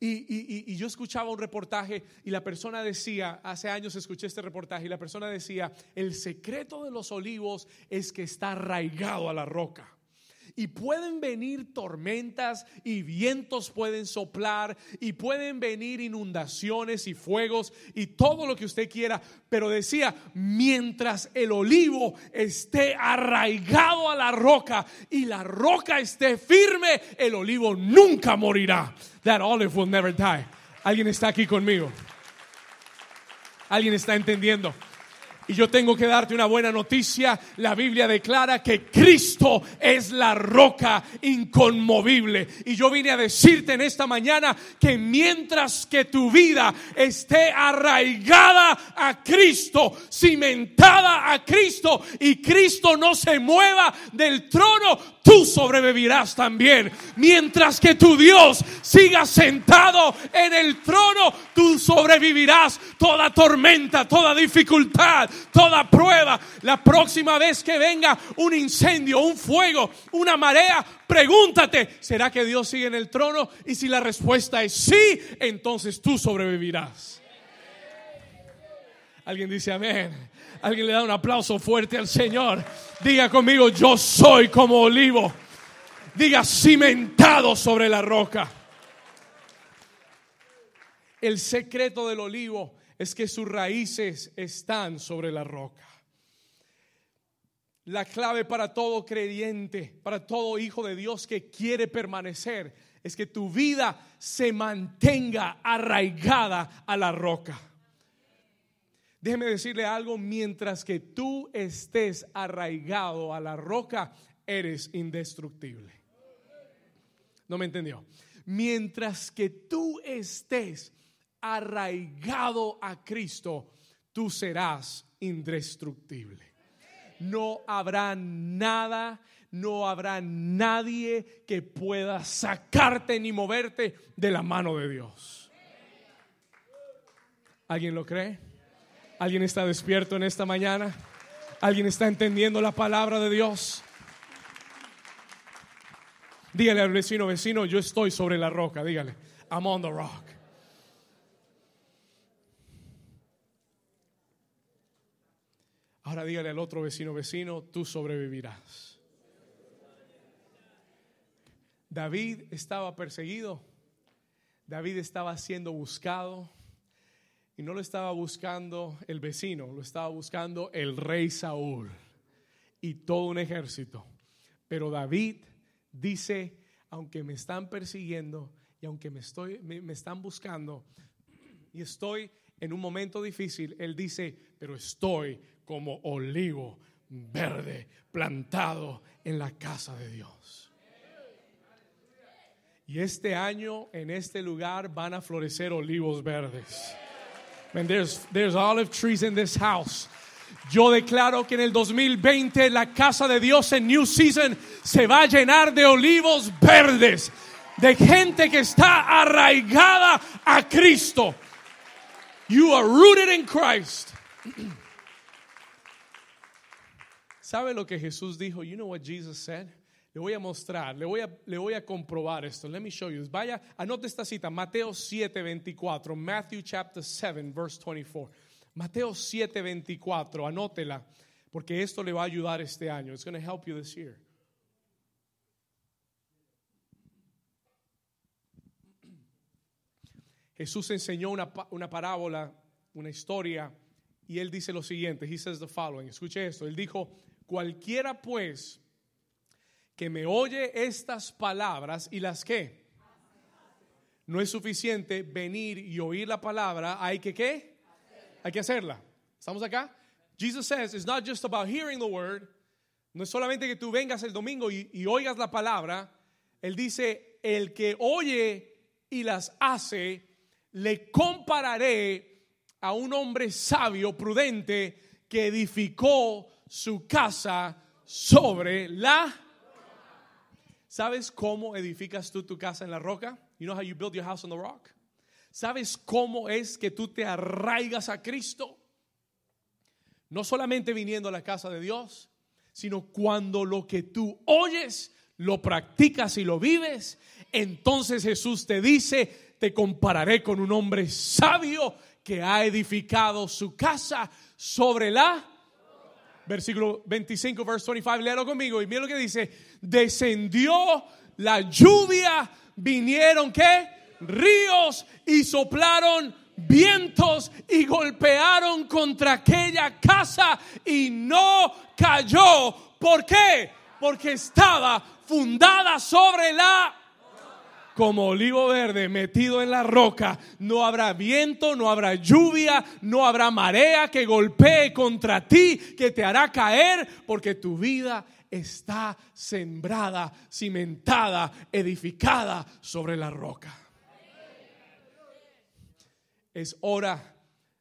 Speaker 1: Y, y, y, yo escuchaba un reportaje y la persona decía, hace años escuché este reportaje y la persona decía, el secreto de los olivos es que está arraigado a la roca y pueden venir tormentas y vientos pueden soplar y pueden venir inundaciones y fuegos y todo lo que usted quiera. Pero decía, mientras el olivo esté arraigado a la roca y la roca esté firme, el olivo nunca morirá. That olive will never die. ¿Alguien está aquí conmigo? ¿Alguien está entendiendo? Y yo tengo que darte una buena noticia. La Biblia declara que Cristo es la roca inconmovible. Y yo vine a decirte en esta mañana que mientras que tu vida esté arraigada a Cristo, cimentada a Cristo y Cristo no se mueva del trono, tú sobrevivirás también. Mientras que tu Dios siga sentado en el trono, tú sobrevivirás toda tormenta, toda dificultad toda prueba. La próxima vez que venga un incendio, un fuego, una marea, pregúntate, ¿será que Dios sigue en el trono? Y si la respuesta es sí, entonces tú sobrevivirás. Alguien dice amén. Alguien le da un aplauso fuerte al Señor. Diga conmigo, yo soy como olivo. Diga cimentado sobre la roca. El secreto del olivo es que sus raíces están sobre la roca. La clave para todo creyente, para todo hijo de Dios que quiere permanecer, es que tu vida se mantenga arraigada a la roca. Déjeme decirle algo, mientras que tú estés arraigado a la roca, eres indestructible. ¿No me entendió? Mientras que tú estés arraigado a Cristo, tú serás indestructible. No habrá nada, no habrá nadie que pueda sacarte ni moverte de la mano de Dios. ¿Alguien lo cree? ¿Alguien está despierto en esta mañana? ¿Alguien está entendiendo la palabra de Dios? Dígale al vecino, vecino, yo estoy sobre la roca. Dígale, I'm on the rock. Ahora dígale al otro vecino, vecino, tú sobrevivirás. David estaba perseguido, David estaba siendo buscado y no lo estaba buscando el vecino, lo estaba buscando el rey Saúl y todo un ejército. Pero David dice, aunque me están persiguiendo y aunque me, estoy, me están buscando y estoy en un momento difícil, él dice, pero estoy como olivo verde plantado en la casa de Dios. Y este año en este lugar van a florecer olivos verdes. And there's, there's olive trees in this house. Yo declaro que en el 2020 la casa de Dios en New Season se va a llenar de olivos verdes, de gente que está arraigada a Cristo. You are rooted in Christ. ¿Sabe lo que Jesús dijo? You know what Jesus said? Le voy a mostrar, le voy a, le voy a comprobar esto. Let me show you. Vaya, anote esta cita, Mateo 7, 24. Matthew chapter 7, verse 24. Mateo 7, 24. Anótela, porque esto le va a ayudar este año. It's going to help you this year. Jesús enseñó una, una parábola, una historia y él dice lo siguiente, he says the following, escuche esto, él dijo, cualquiera pues que me oye estas palabras y las que no es suficiente venir y oír la palabra, hay que qué? Hay que hacerla. ¿Estamos acá? Jesus says it's not just about hearing the word, no es solamente que tú vengas el domingo y, y oigas la palabra, él dice, el que oye y las hace, le compararé a un hombre sabio, prudente, que edificó su casa sobre la... ¿Sabes cómo edificas tú tu casa en la roca? You know how you build your house on the rock? ¿Sabes cómo es que tú te arraigas a Cristo? No solamente viniendo a la casa de Dios, sino cuando lo que tú oyes lo practicas y lo vives, entonces Jesús te dice, te compararé con un hombre sabio que ha edificado su casa sobre la versículo 25 verse 25, léalo conmigo y mira lo que dice, descendió la lluvia, vinieron qué? Ríos y soplaron vientos y golpearon contra aquella casa y no cayó. ¿Por qué? Porque estaba fundada sobre la como olivo verde metido en la roca. No habrá viento, no habrá lluvia, no habrá marea que golpee contra ti, que te hará caer, porque tu vida está sembrada, cimentada, edificada sobre la roca. Es hora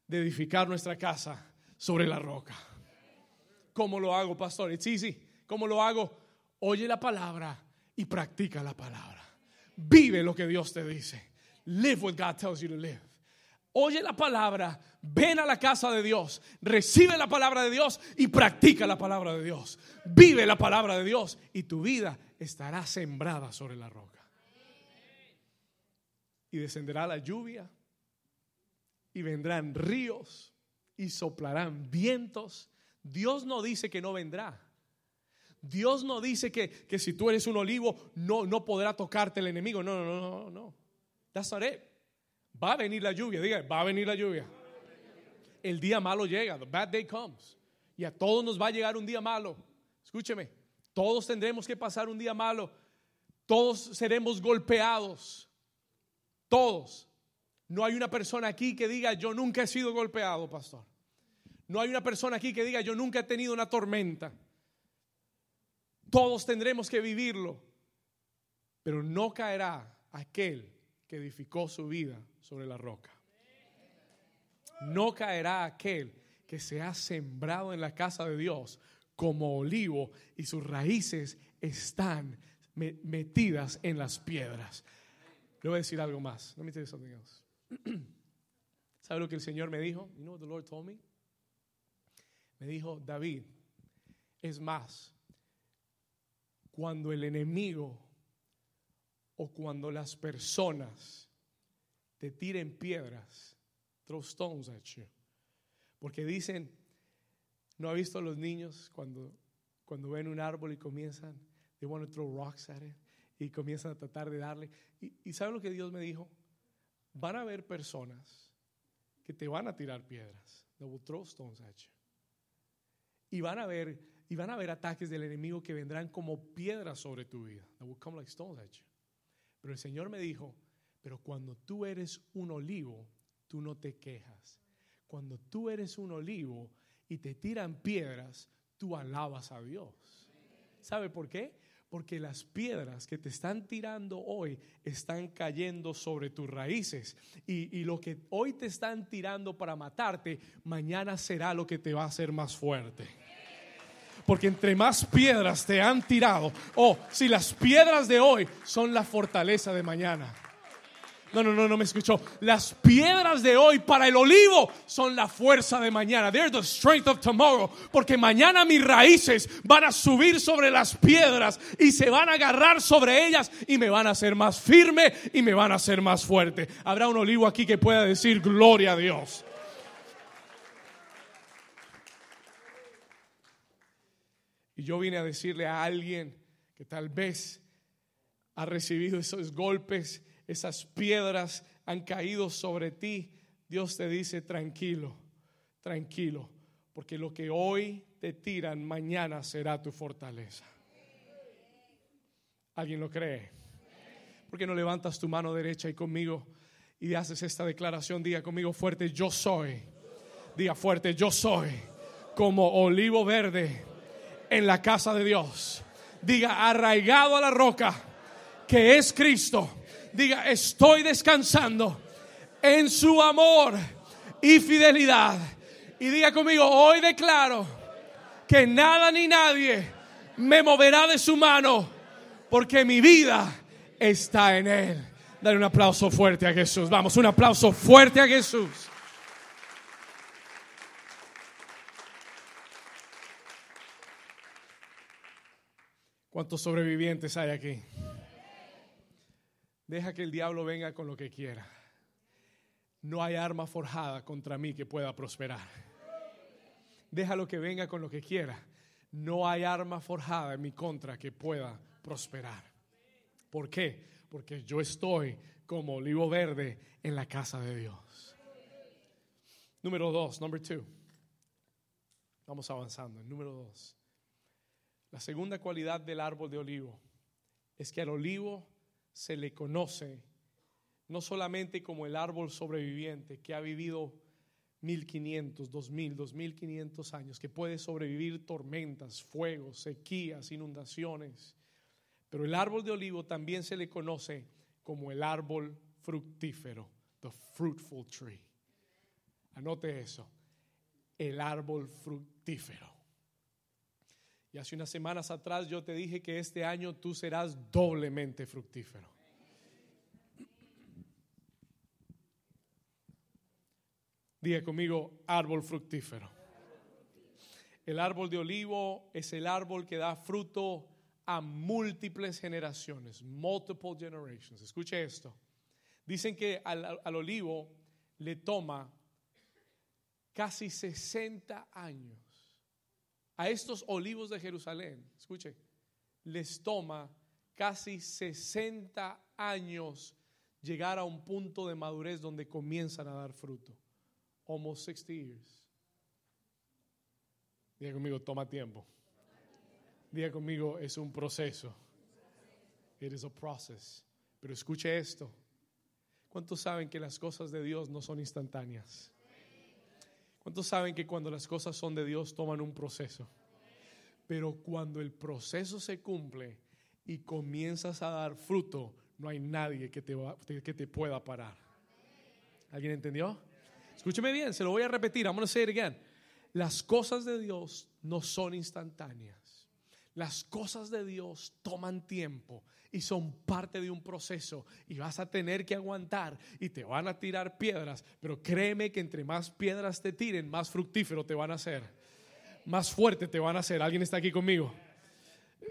Speaker 1: de edificar nuestra casa sobre la roca. ¿Cómo lo hago, pastor? It's easy. ¿Cómo lo hago? Oye la palabra y practica la palabra. Vive lo que Dios te dice. Live what God tells you to live. Oye la palabra, ven a la casa de Dios, recibe la palabra de Dios y practica la palabra de Dios. Vive la palabra de Dios y tu vida estará sembrada sobre la roca. Y descenderá la lluvia y vendrán ríos y soplarán vientos. Dios no dice que no vendrá. Dios no dice que, que si tú eres un olivo no, no podrá tocarte el enemigo. No, no, no, no, no. That's not it. Va a venir la lluvia, diga, va a venir la lluvia. El día malo llega, the bad day comes. Y a todos nos va a llegar un día malo. Escúcheme, todos tendremos que pasar un día malo. Todos seremos golpeados. Todos. No hay una persona aquí que diga, yo nunca he sido golpeado, pastor. No hay una persona aquí que diga, yo nunca he tenido una tormenta. Todos tendremos que vivirlo, pero no caerá aquel que edificó su vida sobre la roca. No caerá aquel que se ha sembrado en la casa de Dios como olivo y sus raíces están metidas en las piedras. Le voy a decir algo más. Let me tell you something else. ¿Sabe lo que el Señor me dijo? You know what the Lord told me? Me dijo, David, es más, cuando el enemigo o cuando las personas te tiren piedras, throw stones at you. Porque dicen, ¿no ha visto a los niños cuando, cuando ven un árbol y comienzan, they want to throw rocks at it, y comienzan a tratar de darle? Y, y ¿saben lo que Dios me dijo? Van a haber personas que te van a tirar piedras, they will throw stones at you. Y van a ver y van a haber ataques del enemigo que vendrán como piedras sobre tu vida. Pero el Señor me dijo, pero cuando tú eres un olivo, tú no te quejas. Cuando tú eres un olivo y te tiran piedras, tú alabas a Dios. ¿Sabe por qué? Porque las piedras que te están tirando hoy están cayendo sobre tus raíces. Y, y, lo que hoy te están tirando para matarte, mañana será lo que te va a hacer más fuerte. Porque entre más piedras te han tirado, oh, si las piedras de hoy son la fortaleza de mañana. No, no, no, no me escuchó. Las piedras de hoy para el olivo son la fuerza de mañana. They're the strength of tomorrow. Porque mañana mis raíces van a subir sobre las piedras y se van a agarrar sobre ellas y me van a hacer más firme y me van a hacer más fuerte. Habrá un olivo aquí que pueda decir gloria a Dios. Y yo vine a decirle a alguien que tal vez ha recibido esos golpes, esas piedras han caído sobre ti. Dios te dice, tranquilo, tranquilo, porque lo que hoy te tiran, mañana será tu fortaleza. ¿Alguien lo cree? ¿Por qué no levantas tu mano derecha y conmigo y haces esta declaración? Diga conmigo fuerte, yo soy. Diga fuerte, yo soy como olivo verde en la casa de Dios. Diga arraigado a la roca que es Cristo. Diga, estoy descansando en su amor y fidelidad. Y diga conmigo, hoy declaro que nada ni nadie me moverá de su mano porque mi vida está en Él. Dale un aplauso fuerte a Jesús. Vamos, un aplauso fuerte a Jesús. ¿Cuántos sobrevivientes hay aquí? Deja que el diablo venga con lo que quiera. No hay arma forjada contra mí que pueda prosperar. Déjalo que venga con lo que quiera. No hay arma forjada en mi contra que pueda prosperar. ¿Por qué? Porque yo estoy como olivo verde en la casa de Dios. Número dos, number two. Vamos avanzando. Número dos. La segunda cualidad del árbol de olivo es que al olivo se le conoce no solamente como el árbol sobreviviente que ha vivido 1500, 2000, 2500 años, que puede sobrevivir tormentas, fuegos, sequías, inundaciones, pero el árbol de olivo también se le conoce como el árbol fructífero, the fruitful tree. Anote eso, el árbol fructífero. Y hace unas semanas atrás yo te dije que este año tú serás doblemente fructífero. Diga conmigo, árbol fructífero. El árbol de olivo es el árbol que da fruto a múltiples generaciones, multiple generations. Escuche esto. Dicen que al, olivo le toma casi 60 años. A estos olivos de Jerusalén, escuche, les toma casi 60 años llegar a un punto de madurez donde comienzan a dar fruto. Almost 60 years. Diga conmigo, toma tiempo. Diga conmigo, es un proceso. It is a process. Pero escuche esto. ¿Cuántos saben que las cosas de Dios no son instantáneas? ¿Cuántos saben que cuando las cosas son de Dios toman un proceso? Pero cuando el proceso se cumple y comienzas a dar fruto, no hay nadie que te, que te pueda parar. ¿Alguien entendió? Escúcheme bien, se lo voy a repetir. I'm going to say again. Las cosas de Dios no son instantáneas. Las cosas de Dios toman tiempo y son parte de un proceso y vas a tener que aguantar y te van a tirar piedras, pero créeme que entre más piedras te tiren, más fructífero te van a hacer, más fuerte te van a hacer. ¿Alguien está aquí conmigo?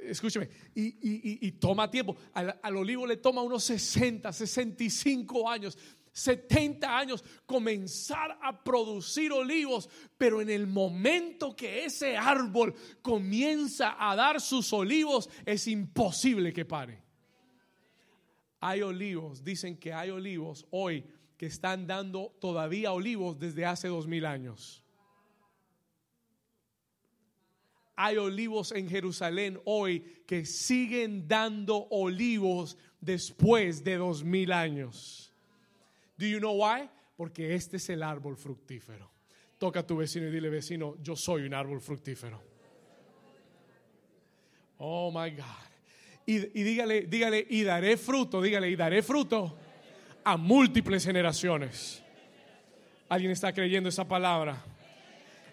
Speaker 1: Escúcheme, y, toma tiempo. Al, al olivo le toma unos 60, 65 años 70 años comenzar a producir olivos, pero en el momento que ese árbol comienza a dar sus olivos, es imposible que pare. Hay olivos, dicen que hay olivos hoy que están dando todavía olivos desde hace dos mil años. Hay olivos en Jerusalén hoy que siguen dando olivos después de dos mil años. Do you know why? Porque este es el árbol fructífero. Toca a tu vecino y dile, vecino, yo soy un árbol fructífero. Oh my God. Y, dígale, dígale, y daré fruto, dígale, y daré fruto a múltiples generaciones. ¿Alguien está creyendo esa palabra?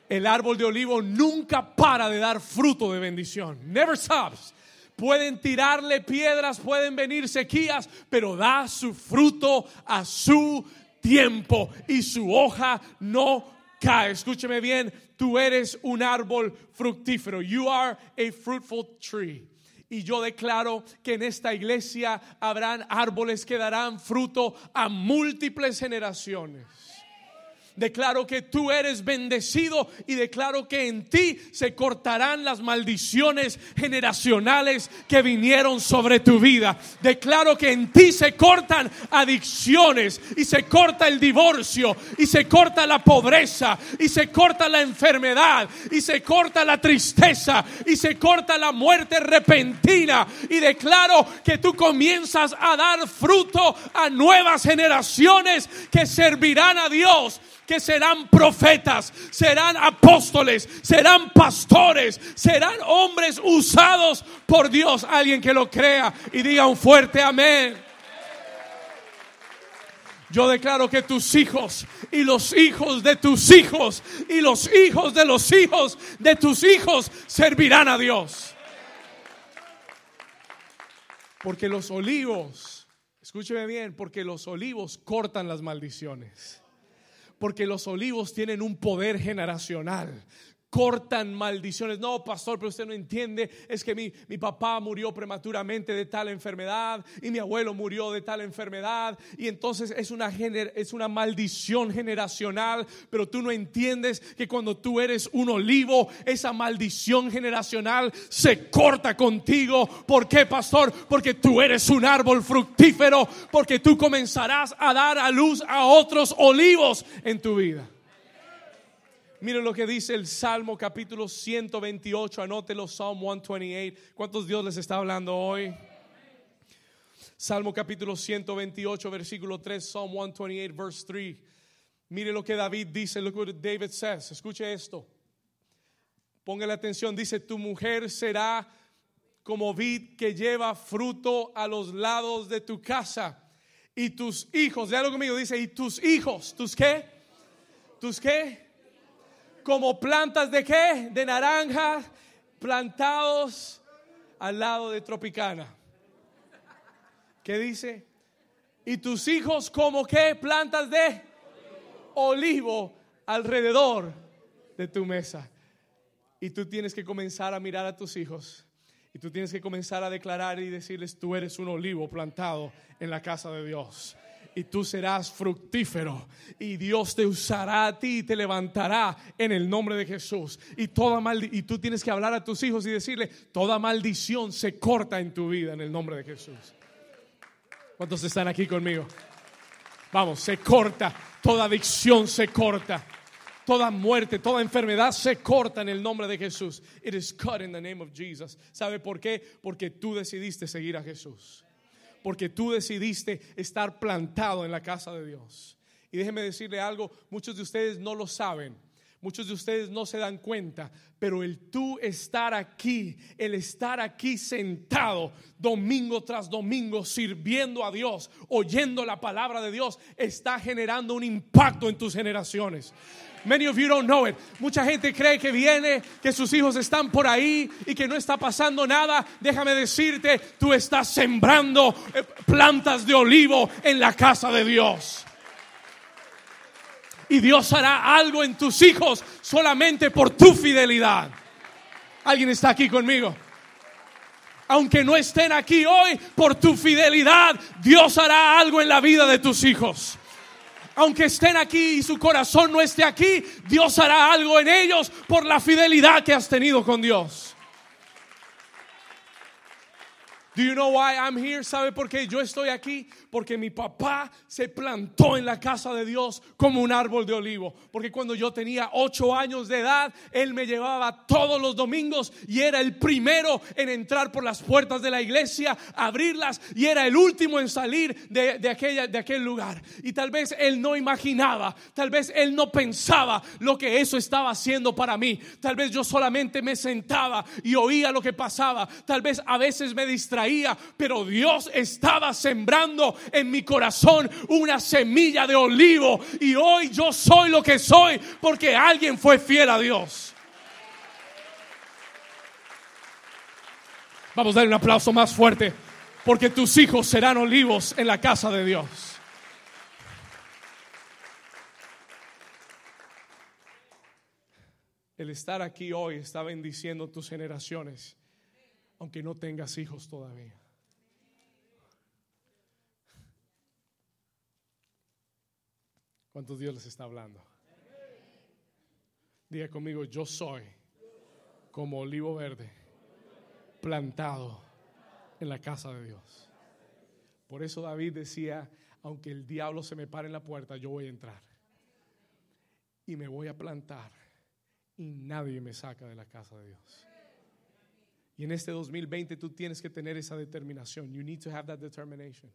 Speaker 1: El árbol de olivo nunca para de dar fruto de bendición. Never stops pueden tirarle piedras, pueden venir sequías, pero da su fruto a su tiempo y su hoja no cae. Escúcheme bien, tú eres un árbol fructífero. You are a fruitful tree. Y yo declaro que en esta iglesia habrán árboles que darán fruto a múltiples generaciones Declaro que tú eres bendecido y declaro que en ti se cortarán las maldiciones generacionales que vinieron sobre tu vida. Declaro que en ti se cortan adicciones y se corta el divorcio y se corta la pobreza y se corta la enfermedad y se corta la tristeza y se corta la muerte repentina y declaro que tú comienzas a dar fruto a nuevas generaciones que servirán a Dios que serán profetas, serán apóstoles, serán pastores, serán hombres usados por Dios. Alguien que lo crea y diga un fuerte amén. Yo declaro que tus hijos y los hijos de tus hijos y los hijos de los hijos de tus hijos servirán a Dios. Porque los olivos, escúcheme bien, porque los olivos cortan las maldiciones porque los olivos tienen un poder generacional cortan maldiciones. No, pastor, pero usted no entiende. Es que mi, mi, papá murió prematuramente de tal enfermedad y mi abuelo murió de tal enfermedad. Y entonces es una, es una maldición generacional. Pero tú no entiendes que cuando tú eres un olivo, esa maldición generacional se corta contigo. ¿Por qué, pastor? Porque tú eres un árbol fructífero. Porque tú comenzarás a dar a luz a otros olivos en tu vida. Miren lo que dice el Salmo capítulo 128, anótelo, Psalm 128. ¿Cuántos Dios les está hablando hoy? Salmo capítulo 128, versículo 3, Psalm 128, verse 3. Mire lo que David dice, lo que David says. Escuche esto. Póngale atención, dice, tu mujer será como vid que lleva fruto a los lados de tu casa. Y tus hijos, lo conmigo, dice, y tus hijos, ¿tus qué? ¿Tus qué? Como plantas de qué? De naranja, plantados al lado de Tropicana. ¿Qué dice? Y tus hijos como qué? Plantas de olivo alrededor de tu mesa. Y tú tienes que comenzar a mirar a tus hijos. Y tú tienes que comenzar a declarar y decirles, tú eres un olivo plantado en la casa de Dios y tú serás fructífero y Dios te usará a ti y te levantará en el nombre de Jesús. Y toda y tú tienes que hablar a tus hijos y decirle, toda maldición se corta en tu vida en el nombre de Jesús. ¿Cuántos están aquí conmigo? Vamos, se corta, toda adicción se corta. Toda muerte, toda enfermedad se corta en el nombre de Jesús. It is cut in the name of Jesus. ¿Sabe por qué? Porque tú decidiste seguir a Jesús porque tú decidiste estar plantado en la casa de Dios. Y déjeme decirle algo, muchos de ustedes no lo saben. Muchos de ustedes no se dan cuenta, pero el tú estar aquí, el estar aquí sentado domingo tras domingo sirviendo a Dios, oyendo la palabra de Dios, está generando un impacto en tus generaciones. Many of you don't know it. Mucha gente cree que viene, que sus hijos están por ahí y que no está pasando nada. Déjame decirte, tú estás sembrando eh, plantas de olivo en la casa de Dios. Y Dios hará algo en tus hijos solamente por tu fidelidad. ¿Alguien está aquí conmigo? Aunque no estén aquí hoy, por tu fidelidad, Dios hará algo en la vida de tus hijos aunque estén aquí y su corazón no esté aquí, Dios hará algo en ellos por la fidelidad que has tenido con Dios. Do you know why I'm here? ¿Sabe por qué yo estoy aquí? Porque mi papá se plantó en la casa de Dios como un árbol de olivo. Porque cuando yo tenía ocho años de edad, él me llevaba todos los domingos y era el primero en entrar por las puertas de la iglesia, abrirlas y era el último en salir de, de, aquella, de aquel lugar. Y tal vez él no imaginaba, tal vez él no pensaba lo que eso estaba haciendo para mí. Tal vez yo solamente me sentaba y oía lo que pasaba. Tal vez a veces me distraía pero Dios estaba sembrando en mi corazón una semilla de olivo y hoy yo soy lo que soy porque alguien fue fiel a Dios. Vamos a dar un aplauso más fuerte porque tus hijos serán olivos en la casa de Dios. El estar aquí hoy está bendiciendo tus generaciones aunque no tengas hijos todavía. ¿Cuántos Dios les está hablando? Diga conmigo, yo soy como olivo verde plantado en la casa de Dios. Por eso David decía, aunque el diablo se me pare en la puerta, yo voy a entrar. Y me voy a plantar. Y nadie me saca de la casa de Dios. Y en este 2020 tú tienes que tener esa determinación. You need to have that determination.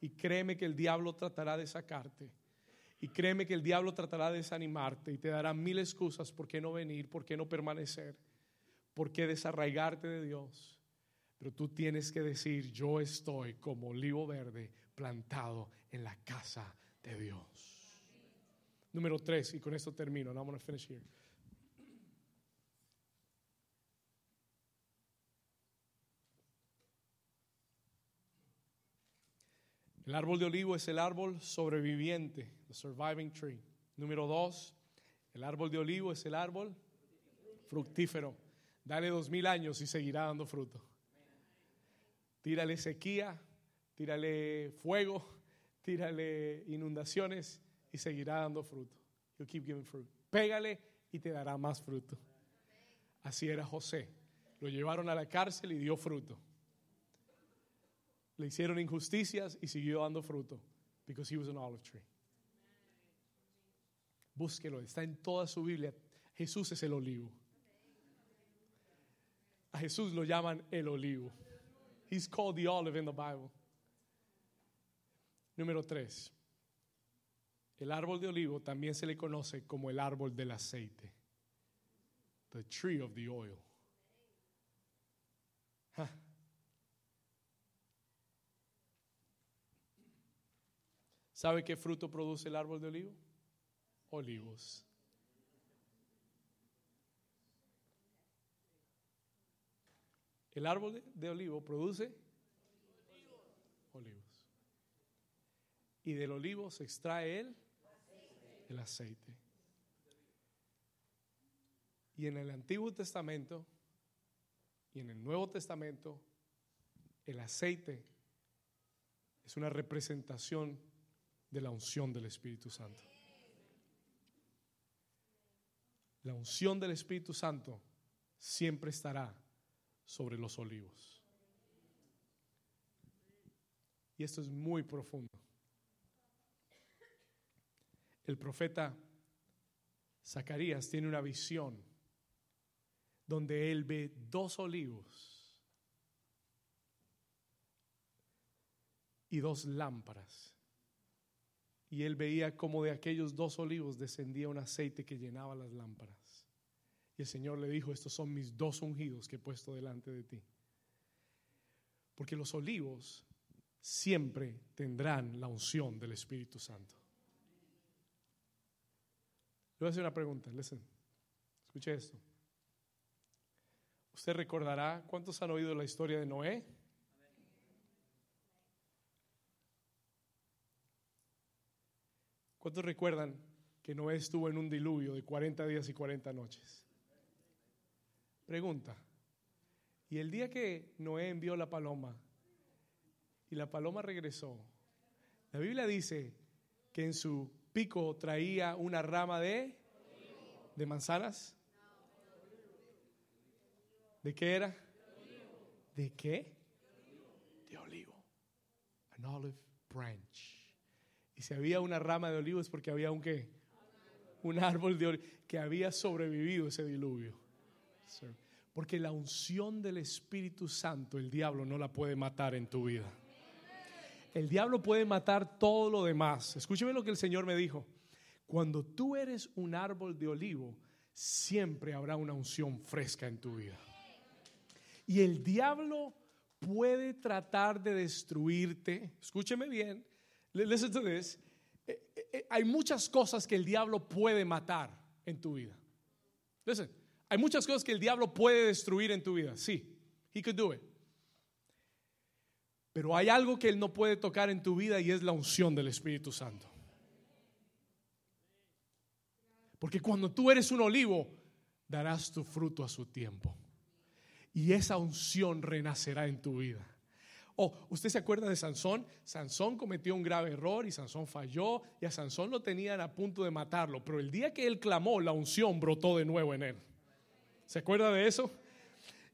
Speaker 1: Y créeme que el diablo tratará de sacarte. Y créeme que el diablo tratará de desanimarte y te dará mil excusas por qué no venir, por qué no permanecer, por qué desarraigarte de Dios. Pero tú tienes que decir, yo estoy como olivo verde plantado en la casa de Dios. Número tres, y con esto termino. I'm going to finish here. El árbol de olivo es el árbol sobreviviente, the surviving tree. Número dos, el árbol de olivo es el árbol fructífero. Dale dos mil años y seguirá dando fruto. Tírale sequía, tírale fuego, tírale inundaciones y seguirá dando fruto. You keep giving fruit. Pégale y te dará más fruto. Así era José. Lo llevaron a la cárcel y dio fruto le hicieron injusticias y siguió dando fruto. Because he was an olive tree. Búsquelo, está en toda su Biblia. Jesús es el olivo. A Jesús lo llaman el olivo. He's called the olive in the Bible. Número tres. El árbol de olivo también se le conoce como el árbol del aceite. The tree of the oil. ¿Sabe qué fruto produce el árbol de olivo? Olivos. El árbol de olivo produce olivos. Y del olivo se extrae el, el aceite. Y en el Antiguo Testamento y en el Nuevo Testamento, el aceite es una representación de la unción del Espíritu Santo. La unción del Espíritu Santo siempre estará sobre los olivos. Y esto es muy profundo. El profeta Zacarías tiene una visión donde él ve dos olivos y dos lámparas y él veía como de aquellos dos olivos descendía un aceite que llenaba las lámparas. Y el Señor le dijo, estos son mis dos ungidos que he puesto delante de ti. Porque los olivos siempre tendrán la unción del Espíritu Santo. Le voy a hacer una pregunta, listen. Escuche esto. ¿Usted recordará cuántos han oído la historia de Noé? ¿Cuántos recuerdan que Noé estuvo en un diluvio de 40 días y 40 noches? Pregunta. Y el día que Noé envió la paloma y la paloma regresó, la Biblia dice que en su pico traía una rama de, de manzanas. ¿De qué era? ¿De qué? De olivo. An olive branch. Y si había una rama de olivo es porque había un qué? Un árbol de olivo que había sobrevivido ese diluvio. Porque la unción del Espíritu Santo, el diablo no la puede matar en tu vida. El diablo puede matar todo lo demás. Escúcheme lo que el Señor me dijo. Cuando tú eres un árbol de olivo, siempre habrá una unción fresca en tu vida. Y el diablo puede tratar de destruirte. Escúcheme bien Listen to this. Hay muchas cosas que el diablo puede matar en tu vida. Listen, hay muchas cosas que el diablo puede destruir en tu vida. Sí, he could do it. Pero hay algo que él no puede tocar en tu vida y es la unción del Espíritu Santo. Porque cuando tú eres un olivo, darás tu fruto a su tiempo. Y esa unción renacerá en tu vida. Oh, ¿usted se acuerda de Sansón? Sansón cometió un grave error y Sansón falló y a Sansón lo tenían a punto de matarlo, pero el día que él clamó, la unción brotó de nuevo en él. ¿Se acuerda de eso?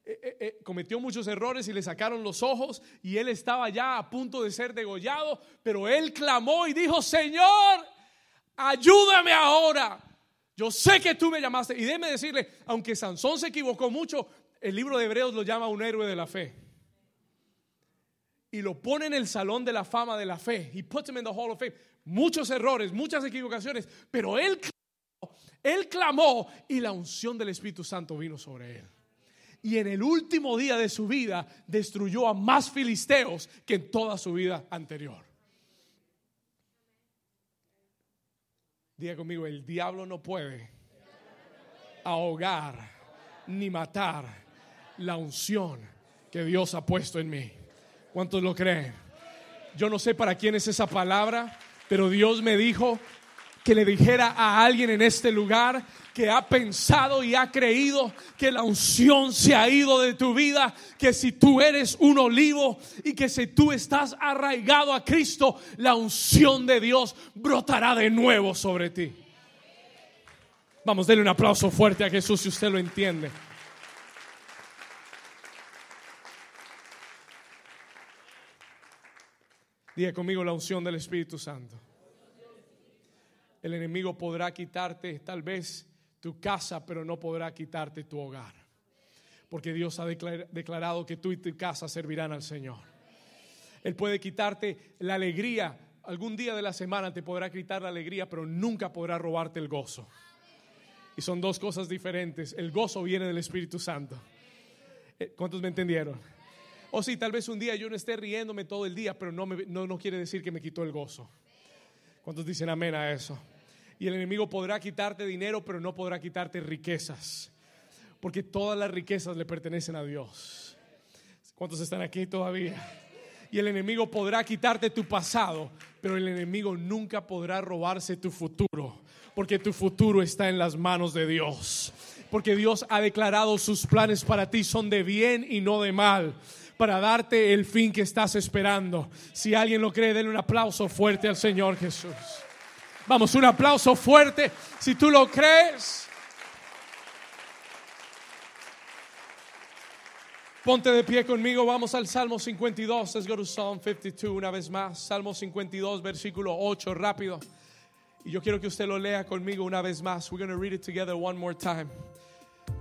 Speaker 1: Eh, eh, eh, cometió muchos errores y le sacaron los ojos y él estaba ya a punto de ser degollado, pero él clamó y dijo, Señor, ayúdame ahora. Yo sé que tú me llamaste. Y déjeme decirle, aunque Sansón se equivocó mucho, el libro de Hebreos lo llama un héroe de la fe. Y lo pone en el salón de la fama de la fe. He puts him in the hall of fame. Muchos errores, muchas equivocaciones, pero él clamó, él clamó y la unción del Espíritu Santo vino sobre él y en el último día de su vida destruyó a más filisteos que en toda su vida anterior. Diga conmigo, el diablo no puede ahogar ni matar la unción que Dios ha puesto en mí. ¿Cuántos lo creen? Yo no sé para quién es esa palabra, pero Dios me dijo que le dijera a alguien en este lugar que ha pensado y ha creído que la unción se ha ido de tu vida, que si tú eres un olivo y que si tú estás arraigado a Cristo, la unción de Dios brotará de nuevo sobre ti. Vamos, denle un aplauso fuerte a Jesús si usted lo entiende. Diga conmigo la unción del Espíritu Santo. El enemigo podrá quitarte tal vez tu casa, pero no podrá quitarte tu hogar. Porque Dios ha declarado que tú y tu casa servirán al Señor. Él puede quitarte la alegría. Algún día de la semana te podrá quitar la alegría, pero nunca podrá robarte el gozo. Y son dos cosas diferentes. El gozo viene del Espíritu Santo. Eh, ¿Cuántos me entendieron? O si tal vez un día yo no esté riéndome todo el día, pero no, no, no quiere decir que me quitó el gozo. ¿Cuántos dicen amén a eso? Y el enemigo podrá quitarte dinero, pero no podrá quitarte riquezas. Porque todas las riquezas le pertenecen a Dios. ¿Cuántos están aquí todavía? Y el enemigo podrá quitarte tu pasado, pero el enemigo nunca podrá robarse tu futuro. Porque tu futuro está en las manos de Dios. Porque Dios ha declarado sus planes para ti son de bien y no de mal para darte el fin que estás esperando. Si alguien lo cree, denle un aplauso fuerte al Señor Jesús. Vamos, un aplauso fuerte si tú lo crees. Ponte de pie conmigo, vamos al Salmo 52. Let's go to Psalm 52 una vez más. Salmo 52, versículo 8, rápido. Y yo quiero que usted lo lea conmigo una vez más. We're going to read it together one more time.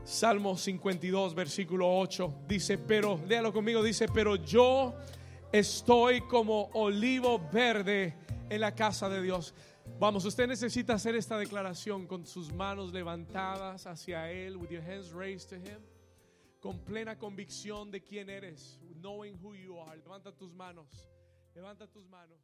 Speaker 1: Salmo 52, versículo 8. Dice, pero, léalo conmigo, dice, pero yo estoy como olivo verde en la casa de Dios. Vamos, usted necesita hacer esta declaración con sus manos levantadas hacia Él, with your hands raised to Him, con plena convicción de quién eres, knowing who you are. Levanta tus manos, levanta tus manos.